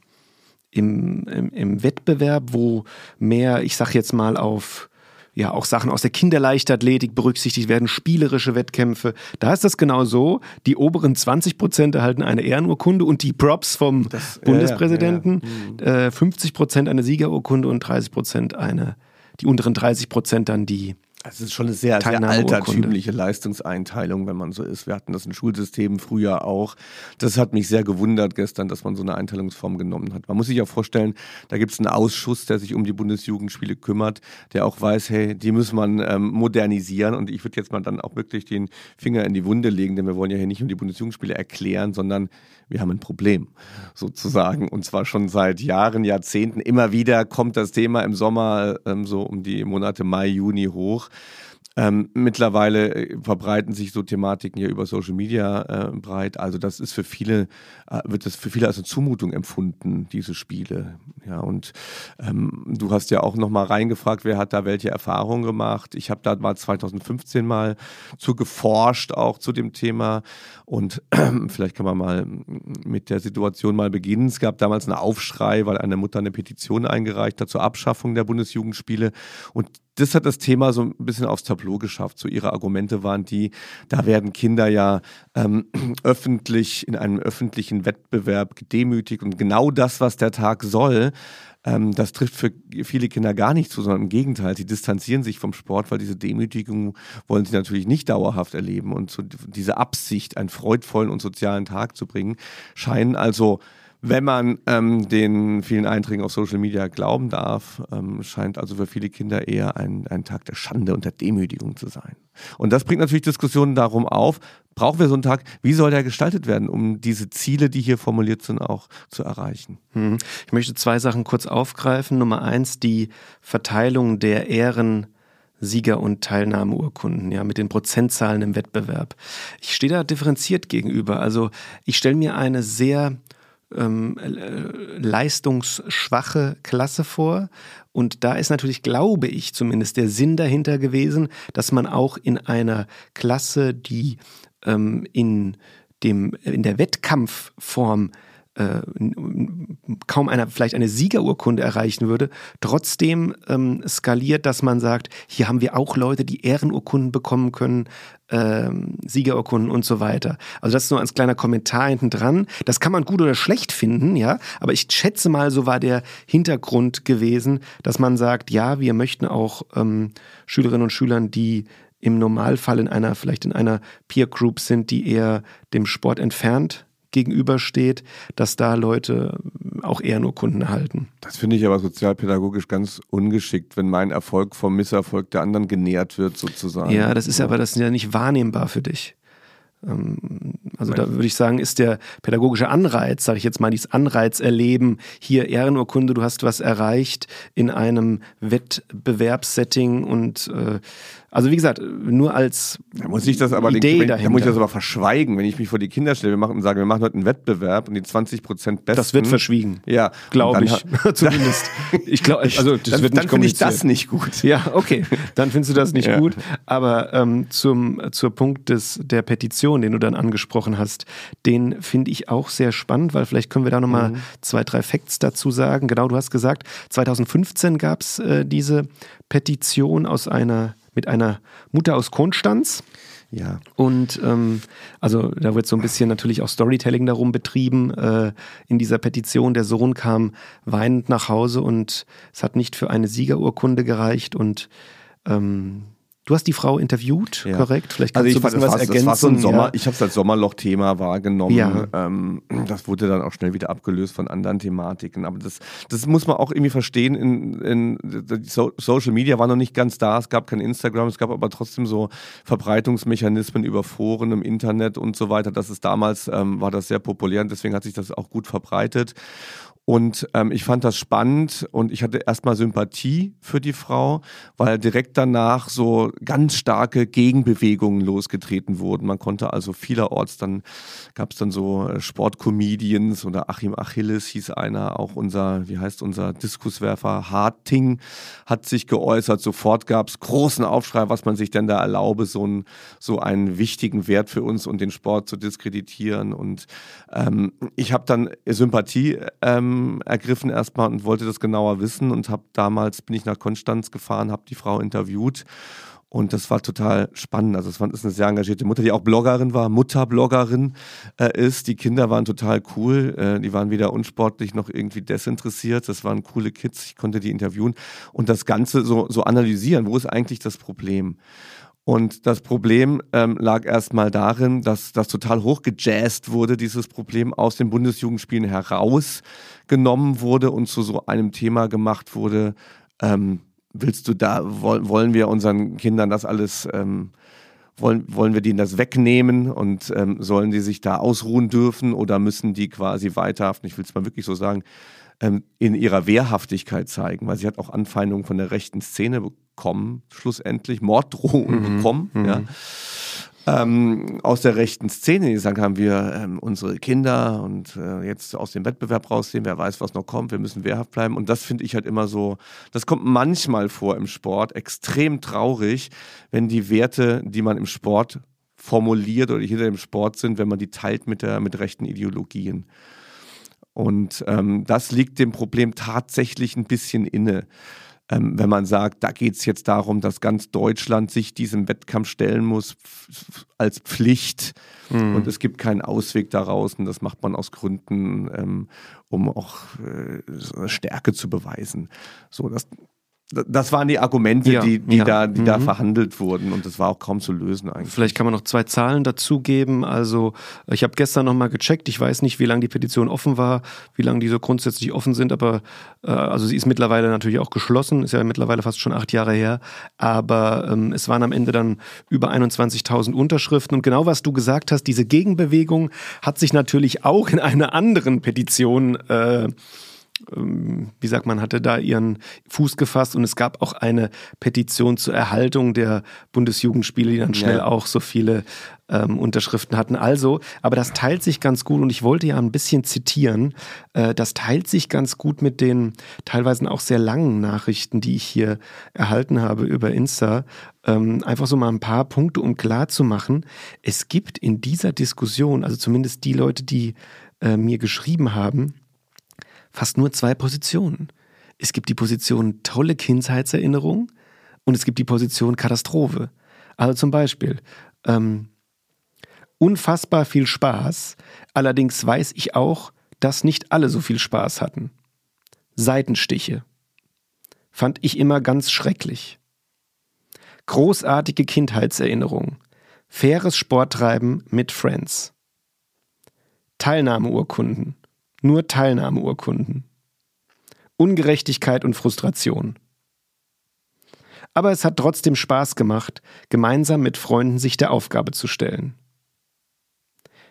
im, im, im, Wettbewerb, wo mehr, ich sag jetzt mal, auf ja auch Sachen aus der Kinderleichtathletik berücksichtigt werden, spielerische Wettkämpfe. Da ist das genau so. Die oberen 20 Prozent erhalten eine Ehrenurkunde und die Props vom das, Bundespräsidenten. Ja, ja, ja. Äh, 50 Prozent eine Siegerurkunde und 30 Prozent eine, die unteren 30 Prozent dann die es ist schon eine sehr, sehr altertümliche Leistungseinteilung, wenn man so ist. Wir hatten das in Schulsystemen früher auch. Das hat mich sehr gewundert gestern, dass man so eine Einteilungsform genommen hat. Man muss sich ja vorstellen, da gibt es einen Ausschuss, der sich um die Bundesjugendspiele kümmert, der auch weiß, hey, die muss man ähm, modernisieren. Und ich würde jetzt mal dann auch wirklich den Finger in die Wunde legen, denn wir wollen ja hier nicht um die Bundesjugendspiele erklären, sondern wir haben ein Problem sozusagen. Und zwar schon seit Jahren, Jahrzehnten. Immer wieder kommt das Thema im Sommer ähm, so um die Monate Mai, Juni hoch. Ähm, mittlerweile äh, verbreiten sich so Thematiken ja über Social Media äh, breit. Also das ist für viele, äh, wird das für viele als eine Zumutung empfunden, diese Spiele. Ja, und ähm, du hast ja auch nochmal reingefragt, wer hat da welche Erfahrungen gemacht. Ich habe da mal 2015 mal zu geforscht, auch zu dem Thema. Und äh, vielleicht kann man mal mit der Situation mal beginnen. Es gab damals einen Aufschrei, weil eine Mutter eine Petition eingereicht hat zur Abschaffung der Bundesjugendspiele. Und das hat das Thema so ein bisschen aufs Tableau geschafft. So ihre Argumente waren die, da werden Kinder ja ähm, öffentlich in einem öffentlichen Wettbewerb gedemütigt und genau das, was der Tag soll, ähm, das trifft für viele Kinder gar nicht zu, sondern im Gegenteil, sie distanzieren sich vom Sport, weil diese Demütigung wollen sie natürlich nicht dauerhaft erleben und so diese Absicht, einen freudvollen und sozialen Tag zu bringen, scheinen also wenn man ähm, den vielen Einträgen auf Social Media glauben darf, ähm, scheint also für viele Kinder eher ein, ein Tag der Schande und der Demütigung zu sein. Und das bringt natürlich Diskussionen darum auf, brauchen wir so einen Tag, wie soll der gestaltet werden, um diese Ziele, die hier formuliert sind, auch zu erreichen? Hm. Ich möchte zwei Sachen kurz aufgreifen. Nummer eins, die Verteilung der Ehren. Sieger- und Teilnahmeurkunden, ja, mit den Prozentzahlen im Wettbewerb. Ich stehe da differenziert gegenüber. Also ich stelle mir eine sehr ähm, äh, leistungsschwache Klasse vor. Und da ist natürlich, glaube ich, zumindest der Sinn dahinter gewesen, dass man auch in einer Klasse, die ähm, in, dem, in der Wettkampfform äh, kaum einer vielleicht eine Siegerurkunde erreichen würde, trotzdem ähm, skaliert, dass man sagt, hier haben wir auch Leute, die Ehrenurkunden bekommen können, ähm, Siegerurkunden und so weiter. Also das ist nur als kleiner Kommentar hinten dran. Das kann man gut oder schlecht finden, ja, aber ich schätze mal, so war der Hintergrund gewesen, dass man sagt, ja, wir möchten auch ähm, Schülerinnen und Schülern, die im Normalfall in einer, vielleicht in einer Peer Group sind, die eher dem Sport entfernt gegenübersteht, dass da Leute auch Ehrenurkunden erhalten. Das finde ich aber sozialpädagogisch ganz ungeschickt, wenn mein Erfolg vom Misserfolg der anderen genährt wird, sozusagen. Ja, das ist aber das ist ja nicht wahrnehmbar für dich. Ähm, also da würde ich sagen, ist der pädagogische Anreiz, sage ich jetzt mal, dieses Anreizerleben, hier Ehrenurkunde, du hast was erreicht in einem Wettbewerbssetting und äh, also wie gesagt, nur als da muss ich das aber Idee den, Da muss ich das aber verschweigen, wenn ich mich vor die Kinder stelle und sage, wir machen heute einen Wettbewerb und die 20 Prozent besten. Das wird verschwiegen. Ja, glaube ich. Zumindest. ich glaube, also das dann, wird nicht Dann finde ich das nicht gut. Ja, okay. Dann findest du das nicht ja. gut. Aber ähm, zum zur Punkt des der Petition, den du dann angesprochen hast, den finde ich auch sehr spannend, weil vielleicht können wir da nochmal mhm. zwei, drei Facts dazu sagen. Genau, du hast gesagt, 2015 gab es äh, diese Petition aus einer mit einer Mutter aus Konstanz. Ja. Und ähm, also da wird so ein bisschen natürlich auch Storytelling darum betrieben. Äh, in dieser Petition, der Sohn kam weinend nach Hause und es hat nicht für eine Siegerurkunde gereicht und ähm, Du hast die Frau interviewt, ja. korrekt? Vielleicht kannst also ich du fand, was ergänzen. Das war so ein Sommer, ja. ich habe es als Sommerloch-Thema wahrgenommen. Ja. Ähm, das wurde dann auch schnell wieder abgelöst von anderen Thematiken. Aber das, das muss man auch irgendwie verstehen. In, in, so Social Media war noch nicht ganz da. Es gab kein Instagram, es gab aber trotzdem so Verbreitungsmechanismen über Foren im Internet und so weiter. Das ist damals ähm, war das sehr populär und deswegen hat sich das auch gut verbreitet. Und ähm, ich fand das spannend und ich hatte erstmal Sympathie für die Frau, weil direkt danach so ganz starke Gegenbewegungen losgetreten wurden. Man konnte also vielerorts, dann gab es dann so äh, Sportcomedians oder Achim Achilles hieß einer, auch unser, wie heißt unser Diskuswerfer Harting hat sich geäußert. Sofort gab es großen Aufschrei, was man sich denn da erlaube, so, ein, so einen wichtigen Wert für uns und den Sport zu diskreditieren. Und ähm, ich habe dann Sympathie ähm, ergriffen erstmal und wollte das genauer wissen und habe damals bin ich nach Konstanz gefahren, habe die Frau interviewt und das war total spannend. Also es ist eine sehr engagierte Mutter, die auch Bloggerin war, Mutterbloggerin äh, ist. Die Kinder waren total cool. Äh, die waren weder unsportlich noch irgendwie desinteressiert. Das waren coole Kids. Ich konnte die interviewen und das Ganze so, so analysieren. Wo ist eigentlich das Problem? Und das Problem ähm, lag erstmal darin, dass das total hochgejazzt wurde, dieses Problem aus den Bundesjugendspielen herausgenommen wurde und zu so einem Thema gemacht wurde. Ähm, willst du da, wollen wir unseren Kindern das alles, ähm, wollen, wollen wir denen das wegnehmen und ähm, sollen die sich da ausruhen dürfen oder müssen die quasi weiterhaften, ich will es mal wirklich so sagen, ähm, in ihrer Wehrhaftigkeit zeigen, weil sie hat auch Anfeindungen von der rechten Szene bekommen, schlussendlich, Morddrohungen mhm. bekommen, mhm. ja. Ähm, aus der rechten Szene, die sagen, haben wir ähm, unsere Kinder und äh, jetzt aus dem Wettbewerb rausziehen, wer weiß, was noch kommt, wir müssen wehrhaft bleiben. Und das finde ich halt immer so, das kommt manchmal vor im Sport, extrem traurig, wenn die Werte, die man im Sport formuliert oder die hinter dem Sport sind, wenn man die teilt mit, der, mit rechten Ideologien. Und ähm, das liegt dem Problem tatsächlich ein bisschen inne. Ähm, wenn man sagt, da geht es jetzt darum, dass ganz Deutschland sich diesem Wettkampf stellen muss als Pflicht mhm. und es gibt keinen Ausweg daraus und das macht man aus Gründen, ähm, um auch äh, Stärke zu beweisen. So, das, das waren die Argumente, ja, die, die, ja. da, die mhm. da verhandelt wurden und das war auch kaum zu lösen eigentlich. Vielleicht kann man noch zwei Zahlen dazugeben. Also ich habe gestern nochmal gecheckt, ich weiß nicht, wie lange die Petition offen war, wie lange die so grundsätzlich offen sind, aber äh, also sie ist mittlerweile natürlich auch geschlossen, ist ja mittlerweile fast schon acht Jahre her, aber ähm, es waren am Ende dann über 21.000 Unterschriften und genau was du gesagt hast, diese Gegenbewegung hat sich natürlich auch in einer anderen Petition äh, wie sagt man, hatte da ihren Fuß gefasst und es gab auch eine Petition zur Erhaltung der Bundesjugendspiele, die dann schnell ja. auch so viele ähm, Unterschriften hatten. Also, aber das teilt sich ganz gut und ich wollte ja ein bisschen zitieren, äh, das teilt sich ganz gut mit den teilweise auch sehr langen Nachrichten, die ich hier erhalten habe über Insta. Ähm, einfach so mal ein paar Punkte, um klar zu machen, es gibt in dieser Diskussion, also zumindest die Leute, die äh, mir geschrieben haben, fast nur zwei Positionen. Es gibt die Position tolle Kindheitserinnerung und es gibt die Position Katastrophe. Also zum Beispiel, ähm, unfassbar viel Spaß, allerdings weiß ich auch, dass nicht alle so viel Spaß hatten. Seitenstiche. Fand ich immer ganz schrecklich. Großartige Kindheitserinnerung. Faires Sporttreiben mit Friends. Teilnahmeurkunden. Nur Teilnahmeurkunden. Ungerechtigkeit und Frustration. Aber es hat trotzdem Spaß gemacht, gemeinsam mit Freunden sich der Aufgabe zu stellen.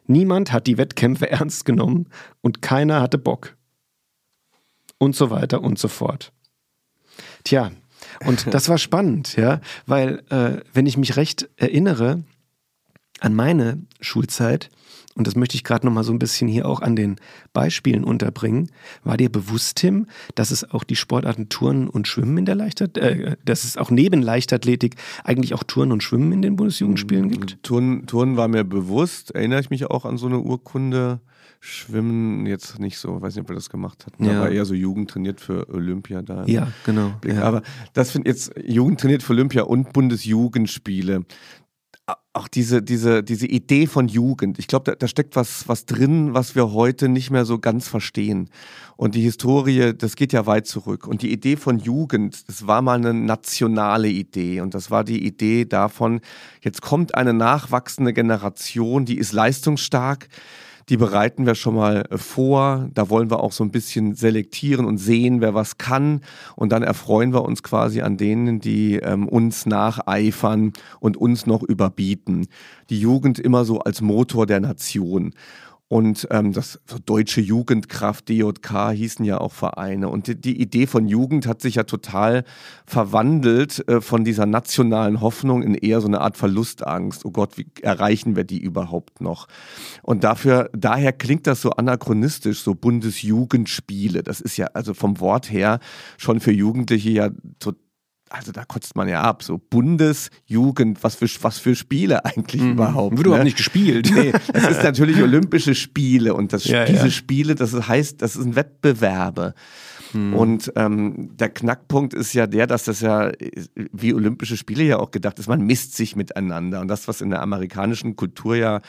Niemand hat die Wettkämpfe ernst genommen und keiner hatte Bock. Und so weiter und so fort. Tja, und das war spannend, ja, weil, äh, wenn ich mich recht erinnere an meine Schulzeit, und das möchte ich gerade nochmal so ein bisschen hier auch an den Beispielen unterbringen. War dir bewusst, Tim, dass es auch die Sportarten Turnen und Schwimmen in der Leichtathletik, äh, dass es auch neben Leichtathletik eigentlich auch Turnen und Schwimmen in den Bundesjugendspielen gibt? Turnen, Turnen war mir bewusst, erinnere ich mich auch an so eine Urkunde. Schwimmen jetzt nicht so, weiß nicht, ob er das gemacht hat. Ja. Aber eher so Jugend trainiert für Olympia da. Ja, genau. Ja. Aber das finde jetzt Jugend trainiert für Olympia und Bundesjugendspiele auch diese, diese, diese Idee von Jugend. Ich glaube, da, da steckt was, was drin, was wir heute nicht mehr so ganz verstehen. Und die Historie, das geht ja weit zurück. Und die Idee von Jugend, das war mal eine nationale Idee. Und das war die Idee davon, jetzt kommt eine nachwachsende Generation, die ist leistungsstark, die bereiten wir schon mal äh, vor. Da wollen wir auch so ein bisschen selektieren und sehen, wer was kann. Und dann erfreuen wir uns quasi an denen, die ähm, uns nacheifern und uns noch überbieten. Die Jugend immer so als Motor der Nation. Und ähm, das so Deutsche Jugendkraft, DJK, hießen ja auch Vereine. Und die, die Idee von Jugend hat sich ja total verwandelt äh, von dieser nationalen Hoffnung in eher so eine Art Verlustangst. Oh Gott, wie erreichen wir die überhaupt noch? Und dafür, daher klingt das so anachronistisch, so Bundesjugendspiele. Das ist ja also vom Wort her schon für Jugendliche ja total also da kotzt man ja ab, so Bundesjugend, was für, was für Spiele eigentlich mhm. überhaupt. Wird ne? überhaupt nicht gespielt. Nee, das ist natürlich Olympische Spiele und das, ja, diese ja. Spiele, das heißt, das sind Wettbewerbe. Mhm. Und ähm, der Knackpunkt ist ja der, dass das ja wie Olympische Spiele ja auch gedacht ist, man misst sich miteinander. Und das, was in der amerikanischen Kultur ja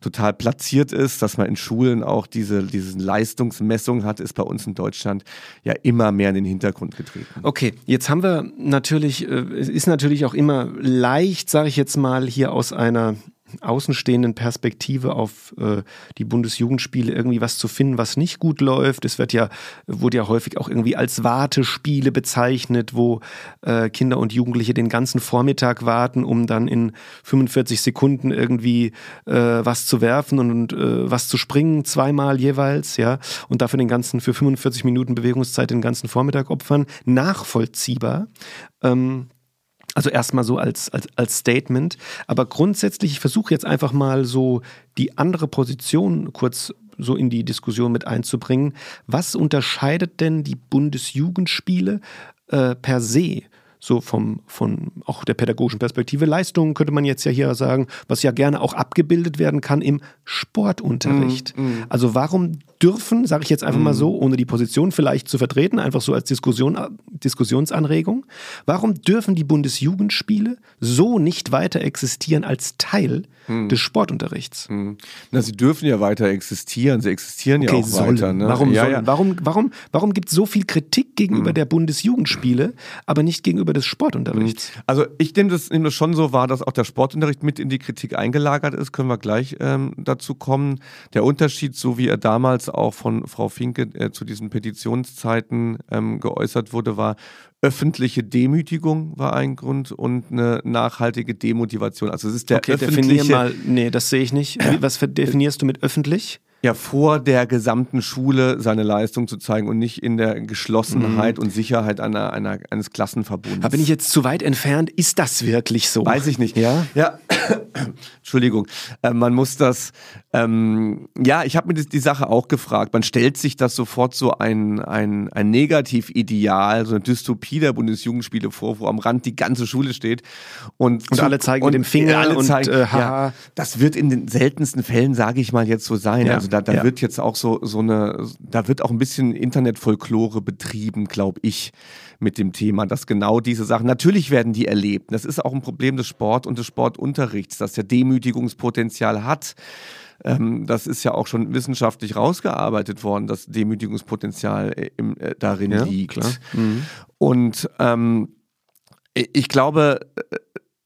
total platziert ist, dass man in Schulen auch diese, diese Leistungsmessung hat, ist bei uns in Deutschland ja immer mehr in den Hintergrund getreten. Okay, jetzt haben wir natürlich, äh, es ist natürlich auch immer leicht, sage ich jetzt mal, hier aus einer außenstehenden Perspektive auf äh, die Bundesjugendspiele irgendwie was zu finden, was nicht gut läuft. Es wird ja, wurde ja häufig auch irgendwie als Wartespiele bezeichnet, wo äh, Kinder und Jugendliche den ganzen Vormittag warten, um dann in 45 Sekunden irgendwie äh, was zu werfen und, äh, was zu springen, zweimal jeweils, ja, und dafür den ganzen, für 45 Minuten Bewegungszeit den ganzen Vormittag opfern. Nachvollziehbar. Ähm, also erstmal so als, als, als Statement. Aber grundsätzlich, ich versuche jetzt einfach mal so die andere Position kurz so in die Diskussion mit einzubringen. Was unterscheidet denn die Bundesjugendspiele äh, per se so vom, von auch der pädagogischen Perspektive. Leistungen könnte man jetzt ja hier sagen, was ja gerne auch abgebildet werden kann im Sportunterricht. Mm, mm. Also warum dürfen, sage ich jetzt einfach mal so, ohne die Position vielleicht zu vertreten, einfach so als Diskussion, Diskussionsanregung, warum dürfen die Bundesjugendspiele so nicht weiter existieren als Teil hm. des Sportunterrichts. Hm. Na, sie dürfen ja weiter existieren, sie existieren okay, ja auch sollen. weiter. Ne? Warum, ja, ja. warum, warum, warum gibt es so viel Kritik gegenüber hm. der Bundesjugendspiele, aber nicht gegenüber des Sportunterrichts? Hm. Also ich nehme das, nehm das schon so wahr, dass auch der Sportunterricht mit in die Kritik eingelagert ist, können wir gleich ähm, dazu kommen. Der Unterschied, so wie er damals auch von Frau Finke äh, zu diesen Petitionszeiten ähm, geäußert wurde, war, öffentliche Demütigung war ein Grund und eine nachhaltige Demotivation. Also es ist der okay, öffentliche... Mal, nee, das sehe ich nicht. Was definierst du mit öffentlich? Ja vor der gesamten Schule seine Leistung zu zeigen und nicht in der Geschlossenheit mhm. und Sicherheit einer, einer, eines Klassenverbunds. Aber bin ich jetzt zu weit entfernt? Ist das wirklich so? Weiß ich nicht. Ja? Ja. Entschuldigung. Äh, man muss das, ähm, ja, ich habe mir das, die Sache auch gefragt. Man stellt sich das sofort so ein, ein, ein Negativideal, so eine Dystopie der Bundesjugendspiele vor, wo am Rand die ganze Schule steht. Und, und zu, alle zeigen und mit dem Finger alle und zeigen, äh, ja, das wird in den seltensten Fällen, sage ich mal jetzt so sein. Ja. Also da, da ja. wird jetzt auch so, so eine, da wird auch ein bisschen Internetfolklore betrieben, glaube ich, mit dem Thema, dass genau diese Sachen, natürlich werden die erlebt. Das ist auch ein Problem des Sport und des Sportunterrichts, dass der Demütigungspotenzial hat. Ähm, das ist ja auch schon wissenschaftlich rausgearbeitet worden, dass Demütigungspotenzial äh, im, äh, darin ja, liegt. Mhm. Und ähm, ich glaube, äh,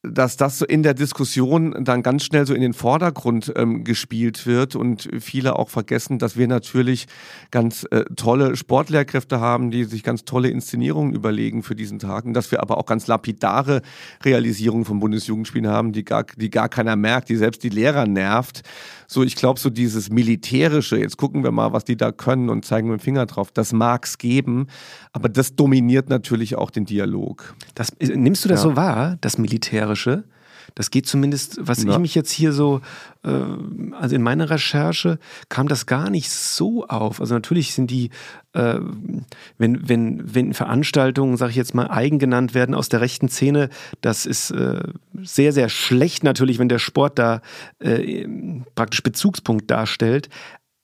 dass das so in der Diskussion dann ganz schnell so in den Vordergrund ähm, gespielt wird und viele auch vergessen, dass wir natürlich ganz äh, tolle Sportlehrkräfte haben, die sich ganz tolle Inszenierungen überlegen für diesen Tag und dass wir aber auch ganz lapidare Realisierungen von Bundesjugendspielen haben, die gar, die gar keiner merkt, die selbst die Lehrer nervt. So, ich glaube, so dieses Militärische, jetzt gucken wir mal, was die da können und zeigen mit dem Finger drauf, das mag es geben, aber das dominiert natürlich auch den Dialog. Das, äh, nimmst du das ja. so wahr, das Militärische? Das geht zumindest, was ja. ich mich jetzt hier so, äh, also in meiner Recherche kam das gar nicht so auf. Also natürlich sind die, äh, wenn, wenn, wenn Veranstaltungen, sage ich jetzt mal, eigen genannt werden aus der rechten Szene, das ist äh, sehr, sehr schlecht natürlich, wenn der Sport da äh, praktisch Bezugspunkt darstellt.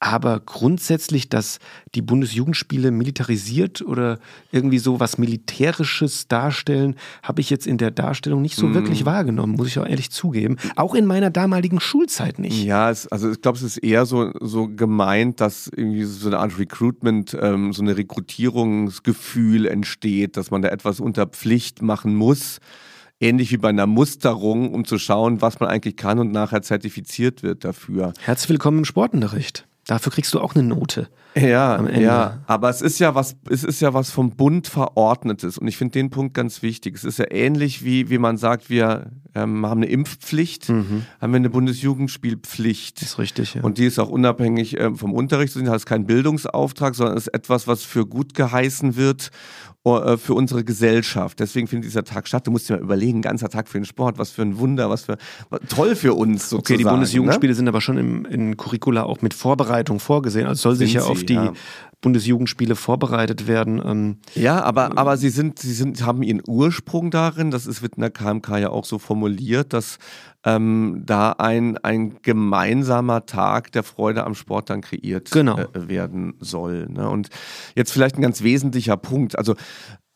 Aber grundsätzlich, dass die Bundesjugendspiele militarisiert oder irgendwie so was Militärisches darstellen, habe ich jetzt in der Darstellung nicht so mm. wirklich wahrgenommen, muss ich auch ehrlich zugeben. Auch in meiner damaligen Schulzeit nicht. Ja, es, also ich glaube, es ist eher so, so gemeint, dass irgendwie so eine Art Recruitment, ähm, so ein Rekrutierungsgefühl entsteht, dass man da etwas unter Pflicht machen muss ähnlich wie bei einer Musterung, um zu schauen, was man eigentlich kann und nachher zertifiziert wird dafür. Herzlich willkommen im Sportunterricht. Dafür kriegst du auch eine Note. Ja, ja, aber es ist ja was, es ist ja was vom Bund verordnetes und ich finde den Punkt ganz wichtig. Es ist ja ähnlich wie, wie man sagt, wir ähm, haben eine Impfpflicht, mhm. haben wir eine Bundesjugendspielpflicht. Das ist richtig, ja. Und die ist auch unabhängig ähm, vom Unterricht, das ist kein Bildungsauftrag, sondern ist etwas, was für gut geheißen wird für unsere Gesellschaft. Deswegen findet dieser Tag statt. Du musst dir mal überlegen, ganzer Tag für den Sport, was für ein Wunder, was für was, toll für uns sozusagen. Okay, die Bundesjugendspiele ne? sind aber schon im, in Curricula auch mit Vorbereitung vorgesehen. Also soll sind sich ja auf die ja. Bundesjugendspiele vorbereitet werden. Ähm, ja, aber, aber sie sind, sie sind, haben ihren Ursprung darin, das ist mit einer KMK ja auch so formuliert, dass ähm, da ein, ein gemeinsamer Tag der Freude am Sport dann kreiert genau. äh, werden soll. Ne? Und jetzt vielleicht ein ganz wesentlicher Punkt. Also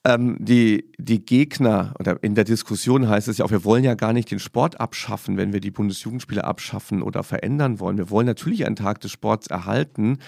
ähm, die, die Gegner, oder in der Diskussion heißt es ja auch, wir wollen ja gar nicht den Sport abschaffen, wenn wir die Bundesjugendspiele abschaffen oder verändern wollen. Wir wollen natürlich einen Tag des Sports erhalten,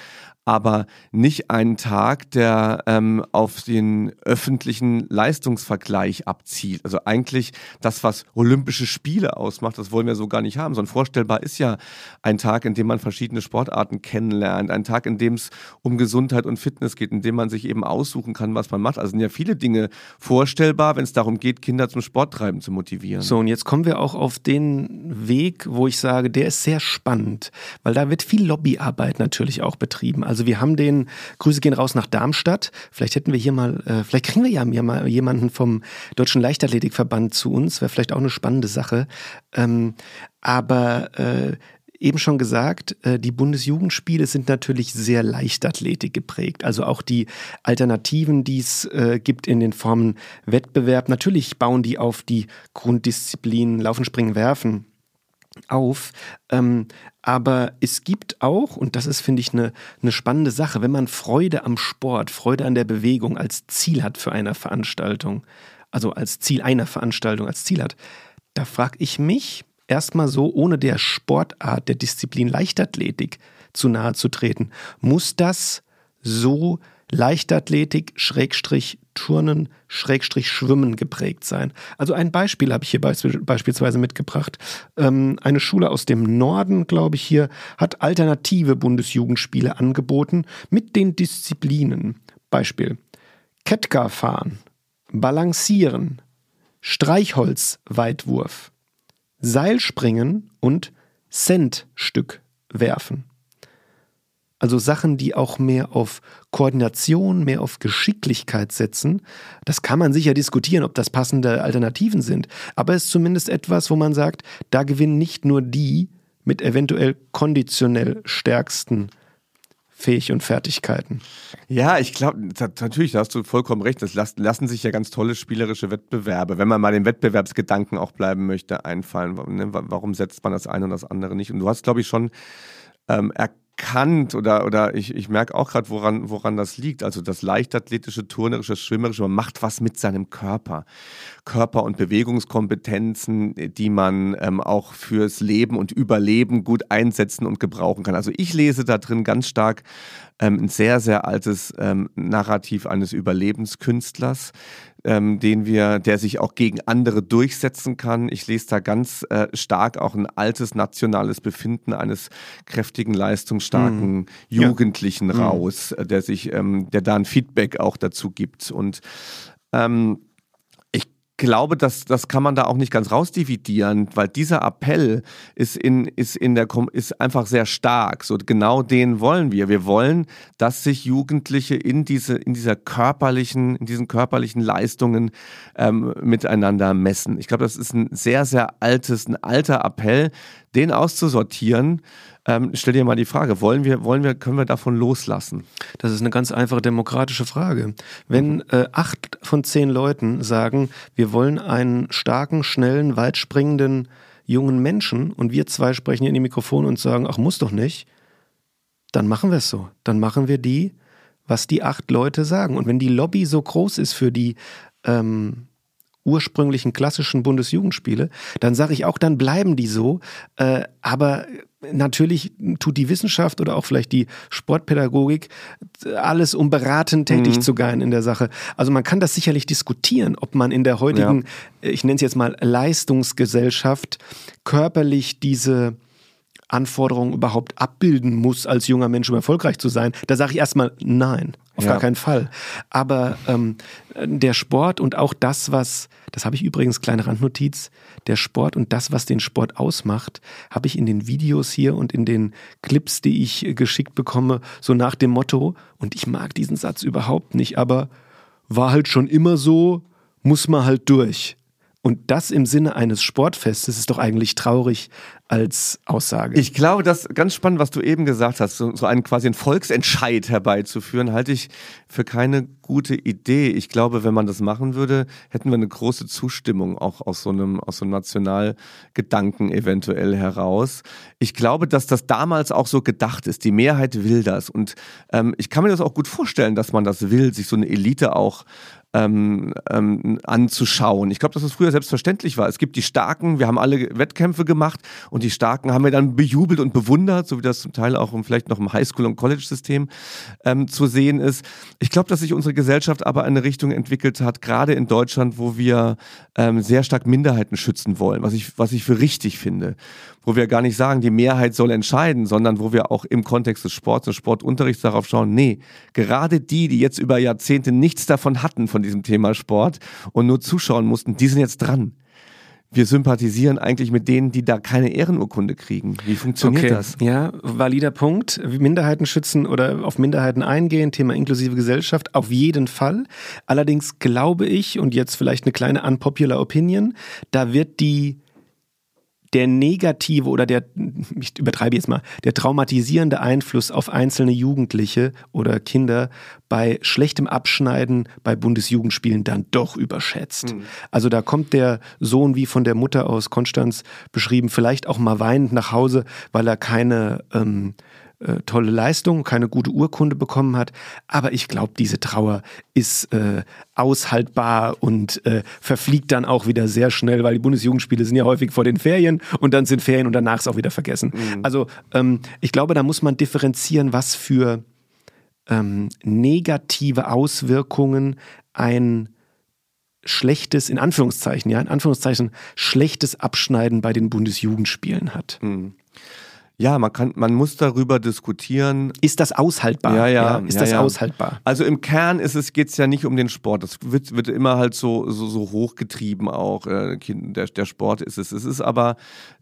aber nicht einen Tag, der ähm, auf den öffentlichen Leistungsvergleich abzielt. Also eigentlich das, was Olympische Spiele ausmacht, das wollen wir so gar nicht haben. Sondern vorstellbar ist ja ein Tag, in dem man verschiedene Sportarten kennenlernt, ein Tag, in dem es um Gesundheit und Fitness geht, in dem man sich eben aussuchen kann, was man macht. Also sind ja viele Dinge vorstellbar, wenn es darum geht, Kinder zum Sporttreiben zu motivieren. So, und jetzt kommen wir auch auf den Weg, wo ich sage, der ist sehr spannend, weil da wird viel Lobbyarbeit natürlich auch betrieben. Also wir haben den, Grüße gehen raus nach Darmstadt. Vielleicht hätten wir hier mal, äh, vielleicht kriegen wir ja mal jemanden vom Deutschen Leichtathletikverband zu uns. Wäre vielleicht auch eine spannende Sache. Ähm, aber äh, eben schon gesagt, äh, die Bundesjugendspiele sind natürlich sehr Leichtathletik geprägt. Also auch die Alternativen, die es äh, gibt in den Formen Wettbewerb. Natürlich bauen die auf die Grunddisziplinen Laufen, Springen, Werfen auf. Ähm, aber es gibt auch, und das ist, finde ich, eine, eine spannende Sache, wenn man Freude am Sport, Freude an der Bewegung als Ziel hat für eine Veranstaltung, also als Ziel einer Veranstaltung, als Ziel hat, da frage ich mich erstmal so, ohne der Sportart, der Disziplin Leichtathletik zu nahe zu treten, muss das so Leichtathletik, Schrägstrich, Turnen, Schrägstrich, Schwimmen geprägt sein. Also ein Beispiel habe ich hier beispielsweise mitgebracht. Ähm, eine Schule aus dem Norden, glaube ich hier, hat alternative Bundesjugendspiele angeboten mit den Disziplinen. Beispiel Ketka fahren, Balancieren, Streichholzweitwurf, Seilspringen und Centstück werfen. Also Sachen, die auch mehr auf Koordination, mehr auf Geschicklichkeit setzen. Das kann man sicher diskutieren, ob das passende Alternativen sind. Aber es ist zumindest etwas, wo man sagt, da gewinnen nicht nur die mit eventuell konditionell stärksten Fähig und Fertigkeiten. Ja, ich glaube, natürlich, da hast du vollkommen recht. Das lassen sich ja ganz tolle spielerische Wettbewerbe, wenn man mal den Wettbewerbsgedanken auch bleiben möchte, einfallen. Ne, warum setzt man das eine und das andere nicht? Und du hast, glaube ich, schon ähm, erkannt, erkannt oder, oder ich, ich merke auch gerade, woran, woran das liegt. Also das leichtathletische, turnerische, schwimmerische, man macht was mit seinem Körper. Körper- und Bewegungskompetenzen, die man ähm, auch fürs Leben und Überleben gut einsetzen und gebrauchen kann. Also ich lese da drin ganz stark ähm, ein sehr, sehr altes ähm, Narrativ eines Überlebenskünstlers, ähm, den wir, der sich auch gegen andere durchsetzen kann. Ich lese da ganz äh, stark auch ein altes nationales Befinden eines kräftigen, leistungsstarken mm. Jugendlichen ja. Mhm. raus, mm. der sich, ähm, der da ein Feedback auch dazu gibt. Und ähm, glaube, dass das kann man da auch nicht ganz rausdividieren, weil dieser Appell ist in ist in der ist einfach sehr stark. So genau den wollen wir. Wir wollen, dass sich Jugendliche in diese in dieser körperlichen in diesen körperlichen Leistungen ähm, miteinander messen. Ich glaube, das ist ein sehr sehr altes ein alter Appell, den auszusortieren ähm, stell dir mal die Frage, wollen wir, wollen wir, können wir davon loslassen? Das ist eine ganz einfache demokratische Frage. Wenn mhm. äh, acht von zehn Leuten sagen, wir wollen einen starken, schnellen, weitspringenden jungen Menschen und wir zwei sprechen in die Mikrofon und sagen, ach, muss doch nicht, dann machen wir es so. Dann machen wir die, was die acht Leute sagen. Und wenn die Lobby so groß ist für die ähm, ursprünglichen klassischen Bundesjugendspiele, dann sage ich auch, dann bleiben die so. Äh, aber natürlich tut die Wissenschaft oder auch vielleicht die Sportpädagogik alles, um beratend tätig mhm. zu sein in der Sache. Also man kann das sicherlich diskutieren, ob man in der heutigen, ja. ich nenne es jetzt mal Leistungsgesellschaft, körperlich diese Anforderungen überhaupt abbilden muss, als junger Mensch, um erfolgreich zu sein. Da sage ich erstmal nein, auf ja. gar keinen Fall. Aber ähm, der Sport und auch das, was, das habe ich übrigens, kleine Randnotiz, der Sport und das, was den Sport ausmacht, habe ich in den Videos hier und in den Clips, die ich geschickt bekomme, so nach dem Motto, und ich mag diesen Satz überhaupt nicht, aber war halt schon immer so, muss man halt durch. Und das im Sinne eines Sportfestes ist doch eigentlich traurig als Aussage. Ich glaube, das ganz spannend, was du eben gesagt hast, so, so einen quasi einen Volksentscheid herbeizuführen, halte ich für keine gute Idee. Ich glaube, wenn man das machen würde, hätten wir eine große Zustimmung auch aus so einem, aus so einem Nationalgedanken eventuell heraus. Ich glaube, dass das damals auch so gedacht ist. Die Mehrheit will das. Und ähm, ich kann mir das auch gut vorstellen, dass man das will, sich so eine Elite auch ähm, ähm, anzuschauen. Ich glaube, dass das früher selbstverständlich war. Es gibt die Starken, wir haben alle Wettkämpfe gemacht und die Starken haben wir dann bejubelt und bewundert, so wie das zum Teil auch vielleicht noch im Highschool- und College-System ähm, zu sehen ist. Ich glaube, dass sich unsere Gesellschaft aber in eine Richtung entwickelt hat, gerade in Deutschland, wo wir ähm, sehr stark Minderheiten schützen wollen, was ich, was ich für richtig finde wo wir gar nicht sagen, die Mehrheit soll entscheiden, sondern wo wir auch im Kontext des Sports und Sportunterrichts darauf schauen, nee, gerade die, die jetzt über Jahrzehnte nichts davon hatten von diesem Thema Sport und nur zuschauen mussten, die sind jetzt dran wir sympathisieren eigentlich mit denen, die da keine Ehrenurkunde kriegen. Wie funktioniert okay. das? Ja, valider Punkt. Minderheiten schützen oder auf Minderheiten eingehen, Thema inklusive Gesellschaft, auf jeden Fall. Allerdings glaube ich, und jetzt vielleicht eine kleine unpopular Opinion, da wird die der negative oder der, ich übertreibe jetzt mal, der traumatisierende Einfluss auf einzelne Jugendliche oder Kinder bei schlechtem Abschneiden bei Bundesjugendspielen dann doch überschätzt. Mhm. Also da kommt der Sohn wie von der Mutter aus Konstanz beschrieben, vielleicht auch mal weinend nach Hause, weil er keine ähm, äh, tolle Leistung, keine gute Urkunde bekommen hat. Aber ich glaube, diese Trauer ist äh, aushaltbar und äh, verfliegt dann auch wieder sehr schnell, weil die Bundesjugendspiele sind ja häufig vor den Ferien und dann sind Ferien und danach ist auch wieder vergessen. Mhm. Also ähm, ich glaube, da muss man differenzieren, was für ähm, negative Auswirkungen ein schlechtes, in Anführungszeichen, ja, in Anführungszeichen, schlechtes Abschneiden bei den Bundesjugendspielen hat. Mhm. Ja, man kann, man muss darüber diskutieren. Ist das aushaltbar? Ja, ja. ja ist ja, das ja. aushaltbar? Also im Kern ist es, geht's ja nicht um den Sport. Das wird, wird immer halt so, so, so hochgetrieben auch. Äh, der, der Sport ist es. Es ist aber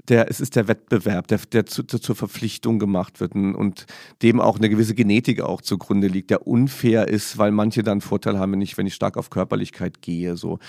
der, es ist der Wettbewerb, der, der zu, zur Verpflichtung gemacht wird und dem auch eine gewisse Genetik auch zugrunde liegt, der unfair ist, weil manche dann Vorteil haben, wenn ich, wenn ich stark auf Körperlichkeit gehe. So.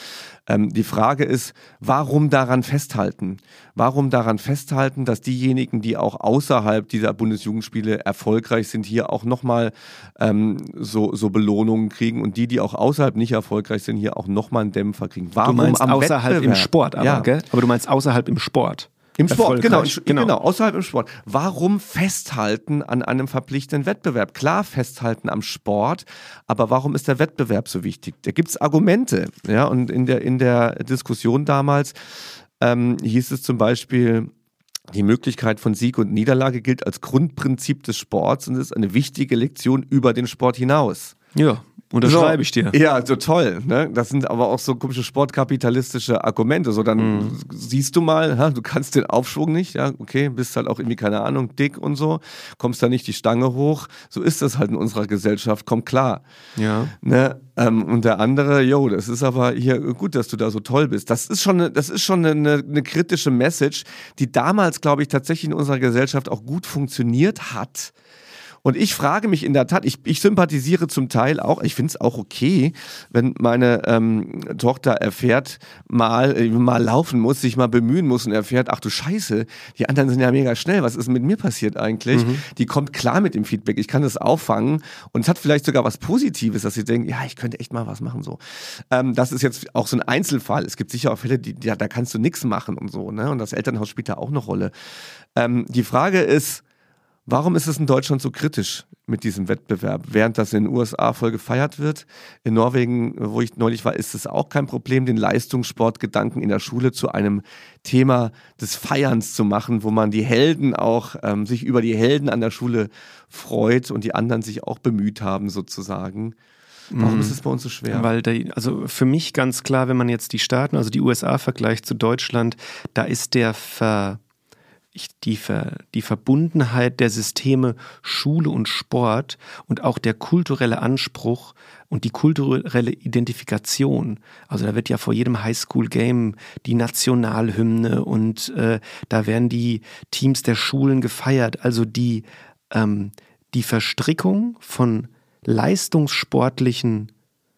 Ähm, die Frage ist, warum daran festhalten? Warum daran festhalten, dass diejenigen, die auch außerhalb dieser Bundesjugendspiele erfolgreich sind, hier auch nochmal ähm, so, so Belohnungen kriegen und die, die auch außerhalb nicht erfolgreich sind, hier auch nochmal einen Dämpfer kriegen? Warum du meinst außerhalb Wettbewerb? im Sport, aber, ja. gell? aber du meinst außerhalb im Sport. Im Sport, genau, genau, genau, außerhalb im Sport. Warum festhalten an einem verpflichtenden Wettbewerb? Klar, festhalten am Sport, aber warum ist der Wettbewerb so wichtig? Da gibt es Argumente, ja, und in der, in der Diskussion damals ähm, hieß es zum Beispiel, die Möglichkeit von Sieg und Niederlage gilt als Grundprinzip des Sports und ist eine wichtige Lektion über den Sport hinaus. Ja, Unterschreibe ich dir. Ja, so toll. Ne? Das sind aber auch so komische sportkapitalistische Argumente. So, dann mhm. siehst du mal, ha, du kannst den Aufschwung nicht, ja, okay, bist halt auch irgendwie, keine Ahnung, dick und so, kommst da nicht die Stange hoch. So ist das halt in unserer Gesellschaft, komm klar. Ja. Ne? Ähm, und der andere, yo, das ist aber hier gut, dass du da so toll bist. Das ist schon eine, das ist schon eine, eine kritische Message, die damals, glaube ich, tatsächlich in unserer Gesellschaft auch gut funktioniert hat. Und ich frage mich in der Tat, ich, ich sympathisiere zum Teil auch, ich finde es auch okay, wenn meine ähm, Tochter erfährt, mal, äh, mal laufen muss, sich mal bemühen muss und erfährt, ach du Scheiße, die anderen sind ja mega schnell, was ist mit mir passiert eigentlich? Mhm. Die kommt klar mit dem Feedback, ich kann das auffangen und es hat vielleicht sogar was Positives, dass sie denkt, ja, ich könnte echt mal was machen so. Ähm, das ist jetzt auch so ein Einzelfall. Es gibt sicher auch Fälle, die, ja, da kannst du nichts machen und so, ne? Und das Elternhaus spielt da auch eine Rolle. Ähm, die Frage ist, Warum ist es in Deutschland so kritisch mit diesem Wettbewerb, während das in den USA voll gefeiert wird? In Norwegen, wo ich neulich war, ist es auch kein Problem, den Leistungssportgedanken in der Schule zu einem Thema des Feierns zu machen, wo man die Helden auch ähm, sich über die Helden an der Schule freut und die anderen sich auch bemüht haben, sozusagen. Warum mhm. ist es bei uns so schwer? Weil, der, also für mich ganz klar, wenn man jetzt die Staaten, also die USA vergleicht zu Deutschland, da ist der Ver die, Ver, die Verbundenheit der Systeme Schule und Sport und auch der kulturelle Anspruch und die kulturelle Identifikation. Also da wird ja vor jedem Highschool-Game die Nationalhymne und äh, da werden die Teams der Schulen gefeiert. Also die, ähm, die Verstrickung von leistungssportlichen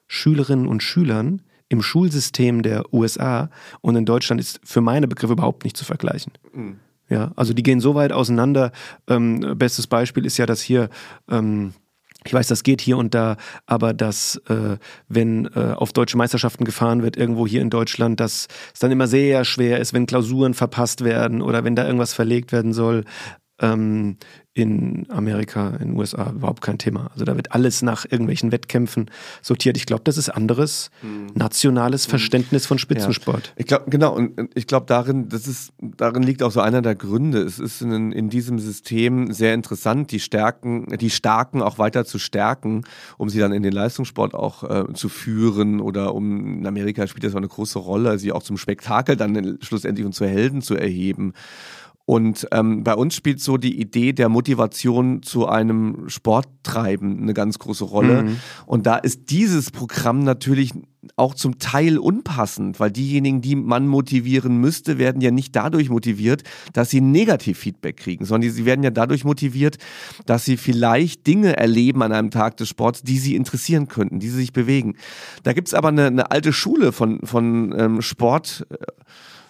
Schülerinnen und Schülern im Schulsystem der USA und in Deutschland ist für meine Begriffe überhaupt nicht zu vergleichen. Mhm. Ja, also die gehen so weit auseinander. Ähm, bestes Beispiel ist ja, dass hier ähm, ich weiß, das geht hier und da, aber dass, äh, wenn äh, auf deutsche Meisterschaften gefahren wird, irgendwo hier in Deutschland, dass es dann immer sehr schwer ist, wenn Klausuren verpasst werden oder wenn da irgendwas verlegt werden soll. Ähm, in Amerika, in den USA überhaupt kein Thema. Also da wird alles nach irgendwelchen Wettkämpfen sortiert. Ich glaube, das ist anderes hm. nationales hm. Verständnis von Spitzensport. Ja. Ich glaube, genau, und ich glaube, darin, das ist, darin liegt auch so einer der Gründe. Es ist in, in diesem System sehr interessant, die Stärken, die Starken auch weiter zu stärken, um sie dann in den Leistungssport auch äh, zu führen oder um in Amerika spielt das auch eine große Rolle, sie auch zum Spektakel dann schlussendlich und zu Helden zu erheben. Und ähm, bei uns spielt so die Idee der Motivation zu einem Sporttreiben eine ganz große Rolle. Mhm. Und da ist dieses Programm natürlich auch zum Teil unpassend, weil diejenigen, die man motivieren müsste, werden ja nicht dadurch motiviert, dass sie Negativfeedback kriegen, sondern sie werden ja dadurch motiviert, dass sie vielleicht Dinge erleben an einem Tag des Sports, die sie interessieren könnten, die sie sich bewegen. Da gibt's aber eine, eine alte Schule von, von ähm, Sport. Äh,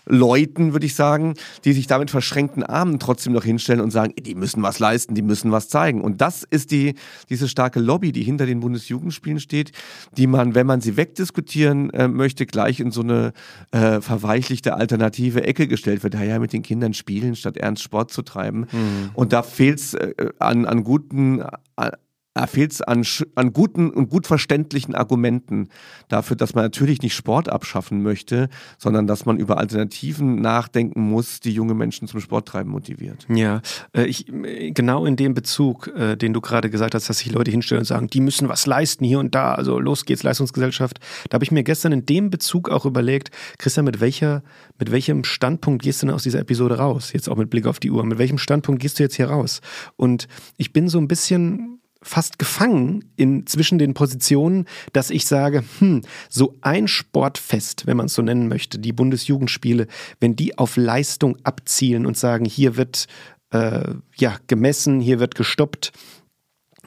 Leuten, würde ich sagen, die sich damit verschränkten Armen trotzdem noch hinstellen und sagen, die müssen was leisten, die müssen was zeigen. Und das ist die, diese starke Lobby, die hinter den Bundesjugendspielen steht, die man, wenn man sie wegdiskutieren äh, möchte, gleich in so eine äh, verweichlichte alternative Ecke gestellt wird. Ja, ja, mit den Kindern spielen, statt ernst Sport zu treiben. Mhm. Und da fehlt es äh, an, an guten, an, er fehlt es an, an guten und gut verständlichen Argumenten dafür, dass man natürlich nicht Sport abschaffen möchte, sondern dass man über Alternativen nachdenken muss, die junge Menschen zum Sporttreiben motiviert. Ja, äh, ich, genau in dem Bezug, äh, den du gerade gesagt hast, dass sich Leute hinstellen und sagen, die müssen was leisten hier und da, also los geht's, Leistungsgesellschaft. Da habe ich mir gestern in dem Bezug auch überlegt, Christian, mit welcher, mit welchem Standpunkt gehst du denn aus dieser Episode raus? Jetzt auch mit Blick auf die Uhr. Mit welchem Standpunkt gehst du jetzt hier raus? Und ich bin so ein bisschen fast gefangen in zwischen den Positionen, dass ich sage, hm, so ein Sportfest, wenn man es so nennen möchte, die Bundesjugendspiele, wenn die auf Leistung abzielen und sagen, hier wird äh, ja gemessen, hier wird gestoppt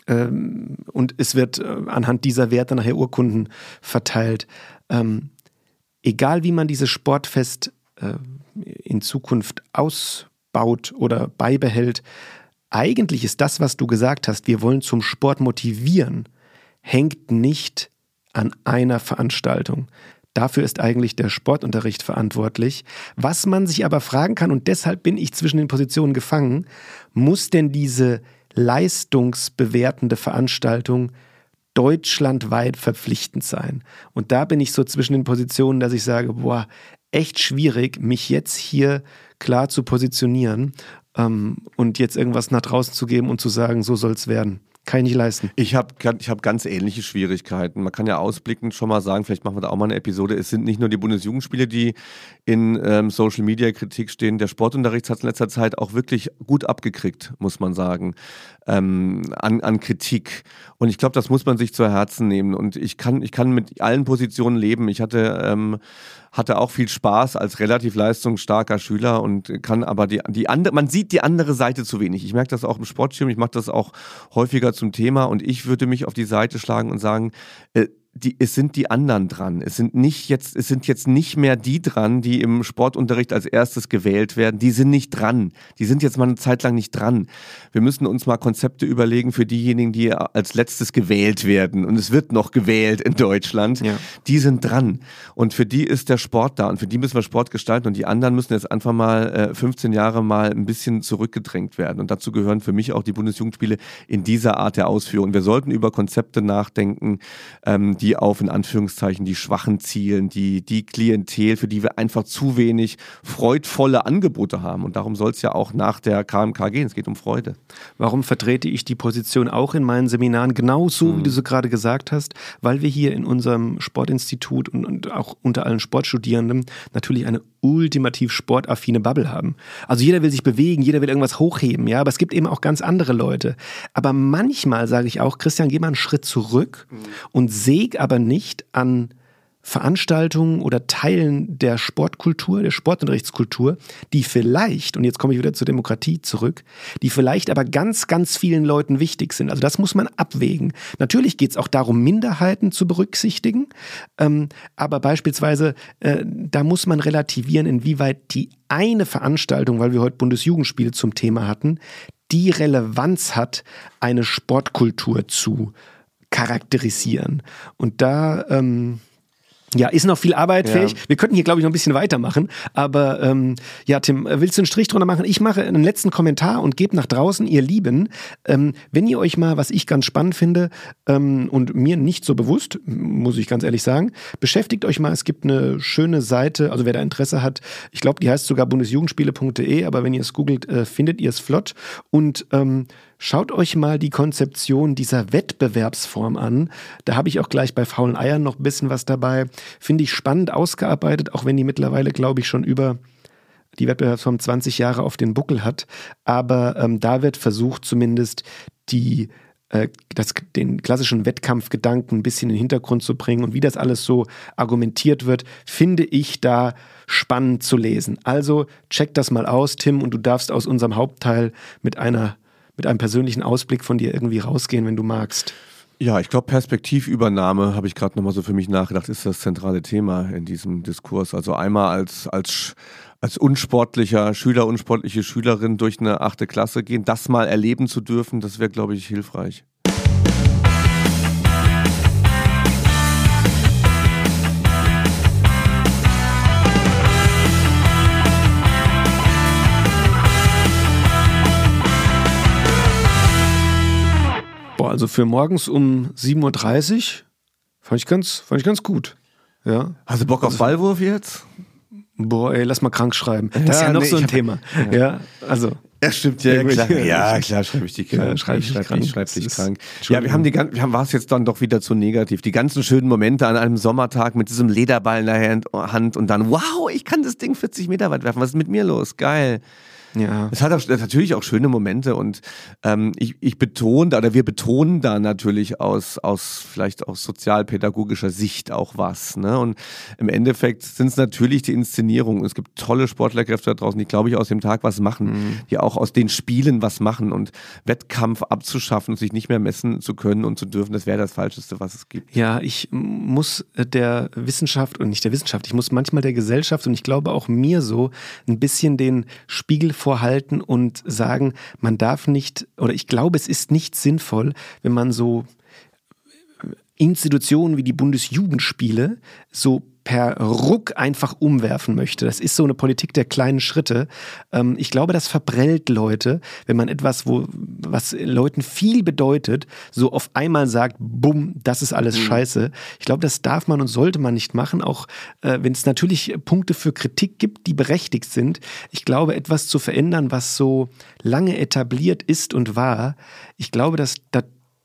ähm, und es wird äh, anhand dieser Werte nachher Urkunden verteilt. Ähm, egal wie man dieses Sportfest äh, in Zukunft ausbaut oder beibehält, eigentlich ist das, was du gesagt hast, wir wollen zum Sport motivieren, hängt nicht an einer Veranstaltung. Dafür ist eigentlich der Sportunterricht verantwortlich. Was man sich aber fragen kann, und deshalb bin ich zwischen den Positionen gefangen, muss denn diese leistungsbewertende Veranstaltung deutschlandweit verpflichtend sein? Und da bin ich so zwischen den Positionen, dass ich sage, boah, echt schwierig, mich jetzt hier klar zu positionieren ähm, und jetzt irgendwas nach draußen zu geben und zu sagen, so soll es werden. Kann ich nicht leisten. Ich habe ich hab ganz ähnliche Schwierigkeiten. Man kann ja ausblickend schon mal sagen, vielleicht machen wir da auch mal eine Episode. Es sind nicht nur die Bundesjugendspiele, die in ähm, Social Media Kritik stehen. Der Sportunterricht hat in letzter Zeit auch wirklich gut abgekriegt, muss man sagen, ähm, an, an Kritik. Und ich glaube, das muss man sich zu Herzen nehmen. Und ich kann, ich kann mit allen Positionen leben. Ich hatte ähm, hatte auch viel Spaß als relativ leistungsstarker Schüler und kann aber die, die andere, man sieht die andere Seite zu wenig. Ich merke das auch im Sportschirm, ich mache das auch häufiger zum Thema und ich würde mich auf die Seite schlagen und sagen, äh, die, es sind die anderen dran. Es sind nicht jetzt, es sind jetzt nicht mehr die dran, die im Sportunterricht als erstes gewählt werden. Die sind nicht dran. Die sind jetzt mal eine Zeit lang nicht dran. Wir müssen uns mal Konzepte überlegen für diejenigen, die als letztes gewählt werden. Und es wird noch gewählt in Deutschland. Ja. Die sind dran. Und für die ist der Sport da. Und für die müssen wir Sport gestalten. Und die anderen müssen jetzt einfach mal äh, 15 Jahre mal ein bisschen zurückgedrängt werden. Und dazu gehören für mich auch die Bundesjugendspiele in dieser Art der Ausführung. Wir sollten über Konzepte nachdenken, ähm, die auf in Anführungszeichen die Schwachen zielen, die, die Klientel, für die wir einfach zu wenig freudvolle Angebote haben. Und darum soll es ja auch nach der KMK gehen. Es geht um Freude. Warum vertrete ich die Position auch in meinen Seminaren genauso, mhm. wie du so gerade gesagt hast? Weil wir hier in unserem Sportinstitut und, und auch unter allen Sportstudierenden natürlich eine ultimativ sportaffine Bubble haben. Also jeder will sich bewegen, jeder will irgendwas hochheben, ja, aber es gibt eben auch ganz andere Leute. Aber manchmal sage ich auch, Christian, geh mal einen Schritt zurück mhm. und säg aber nicht an Veranstaltungen oder Teilen der Sportkultur, der Sportunterrichtskultur, die vielleicht, und jetzt komme ich wieder zur Demokratie zurück, die vielleicht aber ganz, ganz vielen Leuten wichtig sind. Also das muss man abwägen. Natürlich geht es auch darum, Minderheiten zu berücksichtigen, ähm, aber beispielsweise, äh, da muss man relativieren, inwieweit die eine Veranstaltung, weil wir heute Bundesjugendspiele zum Thema hatten, die Relevanz hat, eine Sportkultur zu charakterisieren. Und da ähm, ja, ist noch viel Arbeit ja. fähig. Wir könnten hier, glaube ich, noch ein bisschen weitermachen. Aber ähm, ja, Tim, willst du einen Strich drunter machen? Ich mache einen letzten Kommentar und gebe nach draußen, ihr Lieben, ähm, wenn ihr euch mal, was ich ganz spannend finde ähm, und mir nicht so bewusst, muss ich ganz ehrlich sagen, beschäftigt euch mal. Es gibt eine schöne Seite, also wer da Interesse hat, ich glaube, die heißt sogar bundesjugendspiele.de, aber wenn ihr es googelt, äh, findet ihr es flott. Und ähm, Schaut euch mal die Konzeption dieser Wettbewerbsform an. Da habe ich auch gleich bei faulen Eiern noch ein bisschen was dabei. Finde ich spannend ausgearbeitet, auch wenn die mittlerweile, glaube ich, schon über die Wettbewerbsform 20 Jahre auf den Buckel hat. Aber ähm, da wird versucht, zumindest die äh, das, den klassischen Wettkampfgedanken ein bisschen in den Hintergrund zu bringen und wie das alles so argumentiert wird, finde ich da spannend zu lesen. Also check das mal aus, Tim, und du darfst aus unserem Hauptteil mit einer mit einem persönlichen Ausblick von dir irgendwie rausgehen, wenn du magst. Ja, ich glaube, Perspektivübernahme, habe ich gerade nochmal so für mich nachgedacht, ist das zentrale Thema in diesem Diskurs. Also einmal als, als, als unsportlicher Schüler, unsportliche Schülerin durch eine achte Klasse gehen, das mal erleben zu dürfen, das wäre, glaube ich, hilfreich. Also für morgens um 7.30 Uhr fand ich ganz, fand ich ganz gut. Ja. Hast du Bock auf also, Ballwurf jetzt? Boah, ey, lass mal krank schreiben. Das ja, ist ja noch nee, so ein Thema. Ja. ja, also. Ja, stimmt, ja, klar. Ja, klar, schreibe ich dich krank. Schreib ich schreib, ich schreib dich krank. Ja, wir haben die wir haben, war es jetzt dann doch wieder zu negativ. Die ganzen schönen Momente an einem Sommertag mit diesem Lederball in der Hand und dann, wow, ich kann das Ding 40 Meter weit werfen. Was ist mit mir los? Geil. Ja. Es hat auch, natürlich auch schöne Momente und ähm, ich, ich betone, oder wir betonen da natürlich aus, aus vielleicht aus sozialpädagogischer Sicht auch was. Ne? Und im Endeffekt sind es natürlich die Inszenierungen. Es gibt tolle Sportlerkräfte da draußen, die, glaube ich, aus dem Tag was machen, mhm. die auch aus den Spielen was machen und Wettkampf abzuschaffen und sich nicht mehr messen zu können und zu dürfen, das wäre das Falscheste, was es gibt. Ja, ich muss der Wissenschaft und nicht der Wissenschaft, ich muss manchmal der Gesellschaft und ich glaube auch mir so ein bisschen den Spiegel vorhalten und sagen, man darf nicht, oder ich glaube, es ist nicht sinnvoll, wenn man so Institutionen wie die Bundesjugendspiele so per Ruck einfach umwerfen möchte. Das ist so eine Politik der kleinen Schritte. Ähm, ich glaube, das verprellt Leute, wenn man etwas, wo, was Leuten viel bedeutet, so auf einmal sagt, bumm, das ist alles mhm. scheiße. Ich glaube, das darf man und sollte man nicht machen, auch äh, wenn es natürlich Punkte für Kritik gibt, die berechtigt sind. Ich glaube, etwas zu verändern, was so lange etabliert ist und war, ich glaube, dass da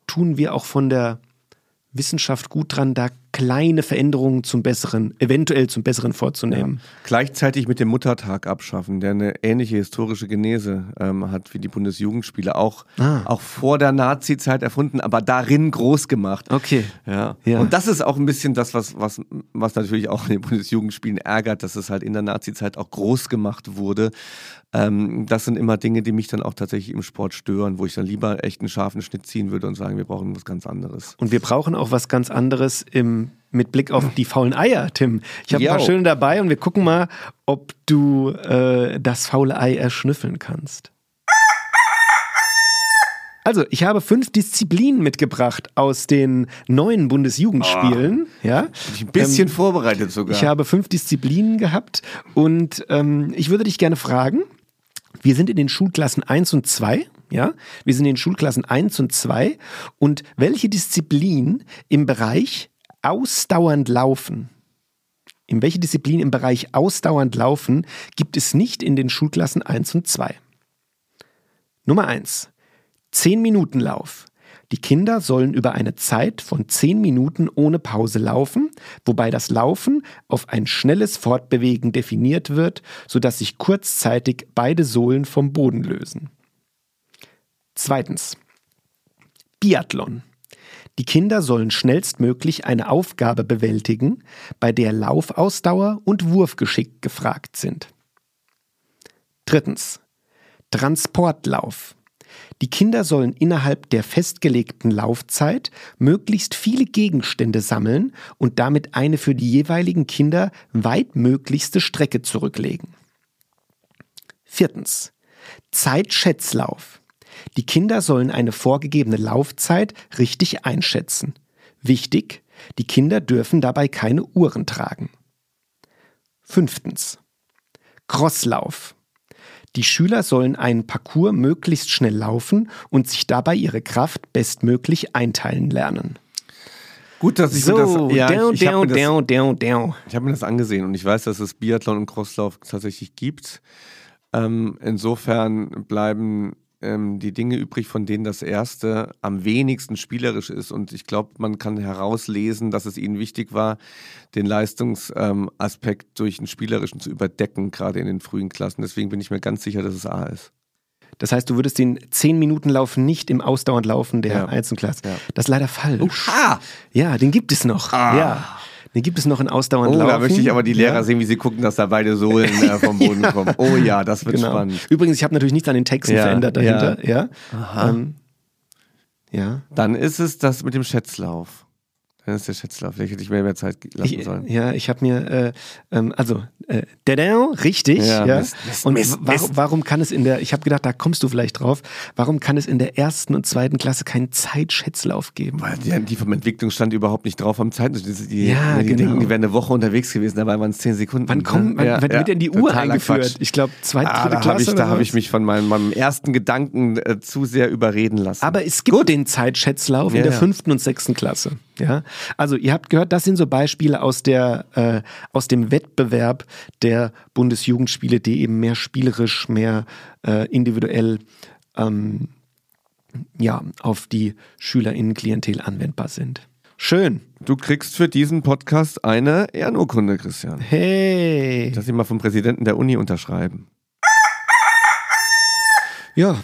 tun wir auch von der Wissenschaft gut dran, da kleine Veränderungen zum Besseren, eventuell zum Besseren vorzunehmen. Ja. Gleichzeitig mit dem Muttertag abschaffen, der eine ähnliche historische Genese ähm, hat wie die Bundesjugendspiele, auch, ah. auch vor der Nazi-Zeit erfunden, aber darin groß gemacht. Okay. Ja. ja. Und das ist auch ein bisschen das, was, was, was natürlich auch in den Bundesjugendspielen ärgert, dass es halt in der Nazi-Zeit auch groß gemacht wurde. Ähm, das sind immer Dinge, die mich dann auch tatsächlich im Sport stören, wo ich dann lieber echt einen scharfen Schnitt ziehen würde und sagen, wir brauchen was ganz anderes. Und wir brauchen auch was ganz anderes im, mit Blick auf die faulen Eier, Tim. Ich habe ein paar schöne dabei und wir gucken mal, ob du äh, das faule Ei erschnüffeln kannst. Also, ich habe fünf Disziplinen mitgebracht aus den neuen Bundesjugendspielen. Oh, ja, ein bisschen ähm, vorbereitet sogar. Ich habe fünf Disziplinen gehabt und ähm, ich würde dich gerne fragen, wir sind in den Schulklassen 1 und 2. Ja, wir sind in den Schulklassen 1 und 2. Und welche Disziplin im Bereich ausdauernd laufen, in welche Disziplin im Bereich ausdauernd laufen gibt es nicht in den Schulklassen 1 und 2? Nummer 1. 10 Minuten Lauf. Die Kinder sollen über eine Zeit von 10 Minuten ohne Pause laufen, wobei das Laufen auf ein schnelles Fortbewegen definiert wird, sodass sich kurzzeitig beide Sohlen vom Boden lösen. Zweitens. Biathlon. Die Kinder sollen schnellstmöglich eine Aufgabe bewältigen, bei der Laufausdauer und Wurfgeschick gefragt sind. Drittens. Transportlauf. Die Kinder sollen innerhalb der festgelegten Laufzeit möglichst viele Gegenstände sammeln und damit eine für die jeweiligen Kinder weitmöglichste Strecke zurücklegen. Viertens. Zeitschätzlauf. Die Kinder sollen eine vorgegebene Laufzeit richtig einschätzen. Wichtig, die Kinder dürfen dabei keine Uhren tragen. Fünftens. Crosslauf. Die Schüler sollen einen Parcours möglichst schnell laufen und sich dabei ihre Kraft bestmöglich einteilen lernen. Gut, dass ich so, mir das, ja, down, ich, ich down, down, down, down. Ich habe mir das angesehen und ich weiß, dass es Biathlon und Crosslauf tatsächlich gibt. Ähm, insofern bleiben ähm, die Dinge übrig, von denen das erste am wenigsten spielerisch ist. Und ich glaube, man kann herauslesen, dass es ihnen wichtig war, den Leistungsaspekt ähm, durch einen spielerischen zu überdecken, gerade in den frühen Klassen. Deswegen bin ich mir ganz sicher, dass es A ist. Das heißt, du würdest den 10-Minuten-Lauf nicht im Ausdauernd laufen der ja. Einzelklasse. Ja. Das ist leider falsch. Oha! Ja, den gibt es noch. Ah. Ja. Den gibt es noch in ausdauernd oh, Laufen. Da möchte ich aber die Lehrer ja. sehen, wie sie gucken, dass da beide Sohlen äh, vom Boden ja. kommen. Oh ja, das wird genau. spannend. Übrigens, ich habe natürlich nichts an den Texten ja. verändert dahinter. Ja. Aha. Ähm, ja. Dann ist es das mit dem Schätzlauf. Dann ist der Schätzlauf. Vielleicht hätte ich mehr, mehr Zeit lassen ich, sollen. Ja, ich habe mir, äh, ähm, also, äh, Dedao, richtig. Ja, ja. Mist, Mist, und Mist, warum, warum kann es in der, ich habe gedacht, da kommst du vielleicht drauf, warum kann es in der ersten und zweiten Klasse keinen Zeitschätzlauf geben? Weil die, die vom Entwicklungsstand überhaupt nicht drauf haben Zeit. Die, die, ja, die genau. denken, die wären eine Woche unterwegs gewesen, dabei waren es zehn Sekunden. Wann, kommt, ne? wann, ja, wann wird denn die Uhr eingeführt? Quatsch. Ich glaube, zweite, ah, dritte da Klasse. Ich, da habe ich mich von meinem, meinem ersten Gedanken äh, zu sehr überreden lassen. Aber es gibt Gut. den Zeitschätzlauf in der fünften und sechsten Klasse. Ja, also ihr habt gehört, das sind so Beispiele aus der äh, aus dem Wettbewerb der Bundesjugendspiele, die eben mehr spielerisch, mehr äh, individuell ähm, ja auf die Schülerinnenklientel anwendbar sind. Schön. Du kriegst für diesen Podcast eine Ehrenurkunde, Christian. Hey. Lass ich mal vom Präsidenten der Uni unterschreiben. Ja,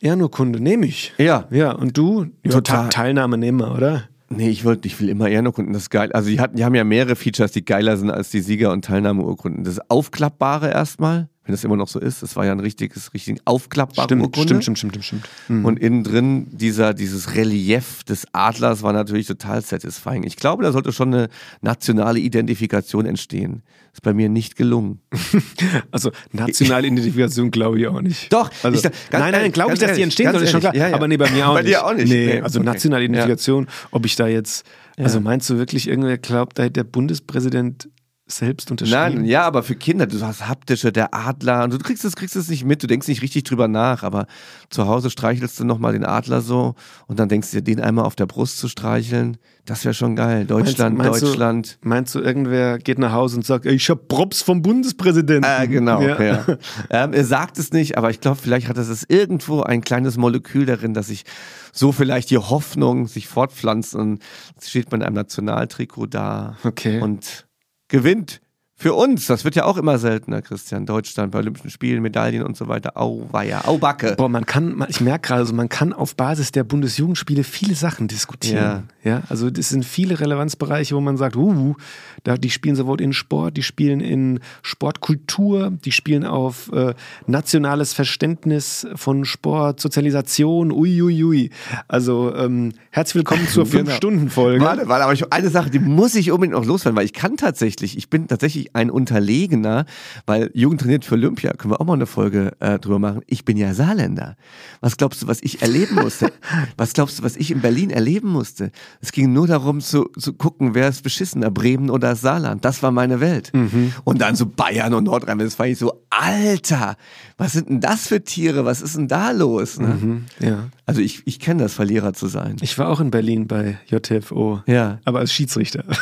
Ehrenurkunde nehme ich. Ja. Ja, und du? Total. Teilnahme nehmen wir, oder? Nee, ich wollte, ich will immer Ehrenurkunden. Das ist geil. Also die, hatten, die haben ja mehrere Features, die geiler sind als die Sieger- und Teilnahmeurkunden. Das Aufklappbare erstmal, wenn das immer noch so ist. Das war ja ein richtiges, richtig aufklappbare stimmt, Urkunde. Stimmt, stimmt, stimmt, stimmt. Mhm. Und innen drin dieser, dieses Relief des Adlers war natürlich total satisfying. Ich glaube, da sollte schon eine nationale Identifikation entstehen. Ist bei mir nicht gelungen. also nationale Identifikation glaube ich auch nicht. Doch. Also, ich, nein, nein, glaube ich, dass die entstehen soll, ist schon klar. Ja, ja. Aber nee, bei mir auch bei nicht. Bei dir auch nicht. Nee, nee also okay. nationale Identifikation, ob ich da jetzt, also meinst du wirklich, irgendwer glaubt, da hätte der Bundespräsident selbst unterschrieben. Nein, ja, aber für Kinder, du hast haptische, der Adler, und du kriegst es, kriegst es nicht mit, du denkst nicht richtig drüber nach, aber zu Hause streichelst du nochmal den Adler so und dann denkst du dir, den einmal auf der Brust zu streicheln, das wäre schon geil. Deutschland, meinst, meinst Deutschland. Du, meinst du, irgendwer geht nach Hause und sagt, ich hab Props vom Bundespräsidenten? Äh, genau, ja. ja. ähm, er sagt es nicht, aber ich glaube, vielleicht hat es irgendwo ein kleines Molekül darin, dass sich so vielleicht die Hoffnung sich fortpflanzt und steht man in einem Nationaltrikot da okay. und gewinnt. Für uns, das wird ja auch immer seltener, Christian. Deutschland bei Olympischen Spielen, Medaillen und so weiter. Au, weia, au, Backe. Boah, man kann, ich merke gerade, also man kann auf Basis der Bundesjugendspiele viele Sachen diskutieren. Ja. ja. Also das sind viele Relevanzbereiche, wo man sagt, uh, da, die spielen sowohl in Sport, die spielen in Sportkultur, die spielen auf äh, nationales Verständnis von Sport, Sozialisation, uiuiui. Ui, ui. Also ähm, herzlich willkommen zur genau. Fünf-Stunden-Folge. Warte, warte, aber ich, eine Sache, die muss ich unbedingt noch loswerden, weil ich kann tatsächlich, ich bin tatsächlich ein Unterlegener, weil Jugend trainiert für Olympia, können wir auch mal eine Folge äh, drüber machen. Ich bin ja Saarländer. Was glaubst du, was ich erleben musste? was glaubst du, was ich in Berlin erleben musste? Es ging nur darum zu, zu gucken, wer ist beschissener, Bremen oder Saarland. Das war meine Welt. Mhm. Und dann so Bayern und Nordrhein-Westfalen. Ich so, Alter, was sind denn das für Tiere? Was ist denn da los? Ne? Mhm, ja. Also ich, ich kenne das, Verlierer zu sein. Ich war auch in Berlin bei JTFO. Ja. Aber als Schiedsrichter. du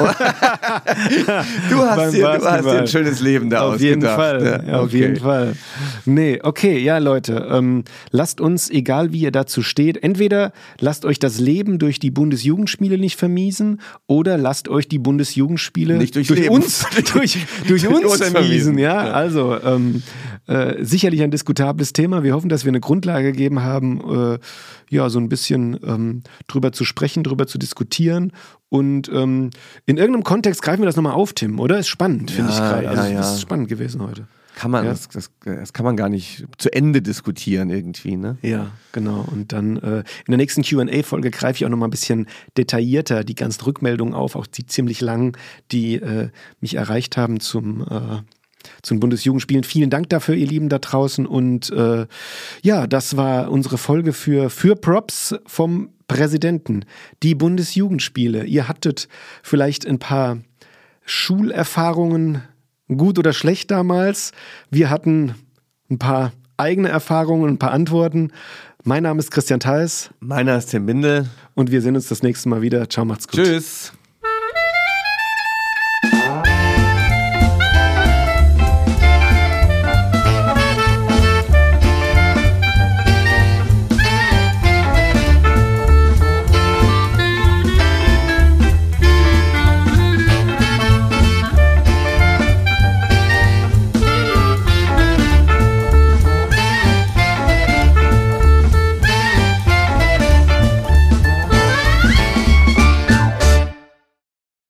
hast, dir, du hast dir ein schönes Leben da Auf jeden Fall. Ja, auf okay. jeden Fall. Nee, okay, ja, Leute. Ähm, lasst uns, egal wie ihr dazu steht, entweder lasst euch das Leben durch die Bundesjugendspiele nicht vermiesen oder lasst euch die Bundesjugendspiele nicht durch, durch uns, durch, durch uns vermiesen. Ja, ja. also ähm, äh, sicherlich ein diskutables Thema. Wir hoffen, dass wir eine Grundlage gegeben haben, äh, ja, so ein bisschen ähm, drüber zu sprechen, drüber zu diskutieren. Und ähm, in irgendeinem Kontext greifen wir das nochmal auf, Tim, oder? Ist spannend, finde ja, ich gerade. Also, ja, ja. Das ist spannend gewesen heute. Kann man, Ja. das, das, das kann man gar nicht zu Ende diskutieren irgendwie, ne? Ja, genau. Und dann äh, in der nächsten QA-Folge greife ich auch nochmal ein bisschen detaillierter die ganzen Rückmeldungen auf, auch die ziemlich langen, die äh, mich erreicht haben zum, äh, zu den Bundesjugendspielen. Vielen Dank dafür, ihr Lieben da draußen. Und äh, ja, das war unsere Folge für, für Props vom Präsidenten. Die Bundesjugendspiele. Ihr hattet vielleicht ein paar Schulerfahrungen, gut oder schlecht damals. Wir hatten ein paar eigene Erfahrungen, ein paar Antworten. Mein Name ist Christian Theis Meiner ist Tim Bindel. und wir sehen uns das nächste Mal wieder. Ciao, macht's gut. Tschüss.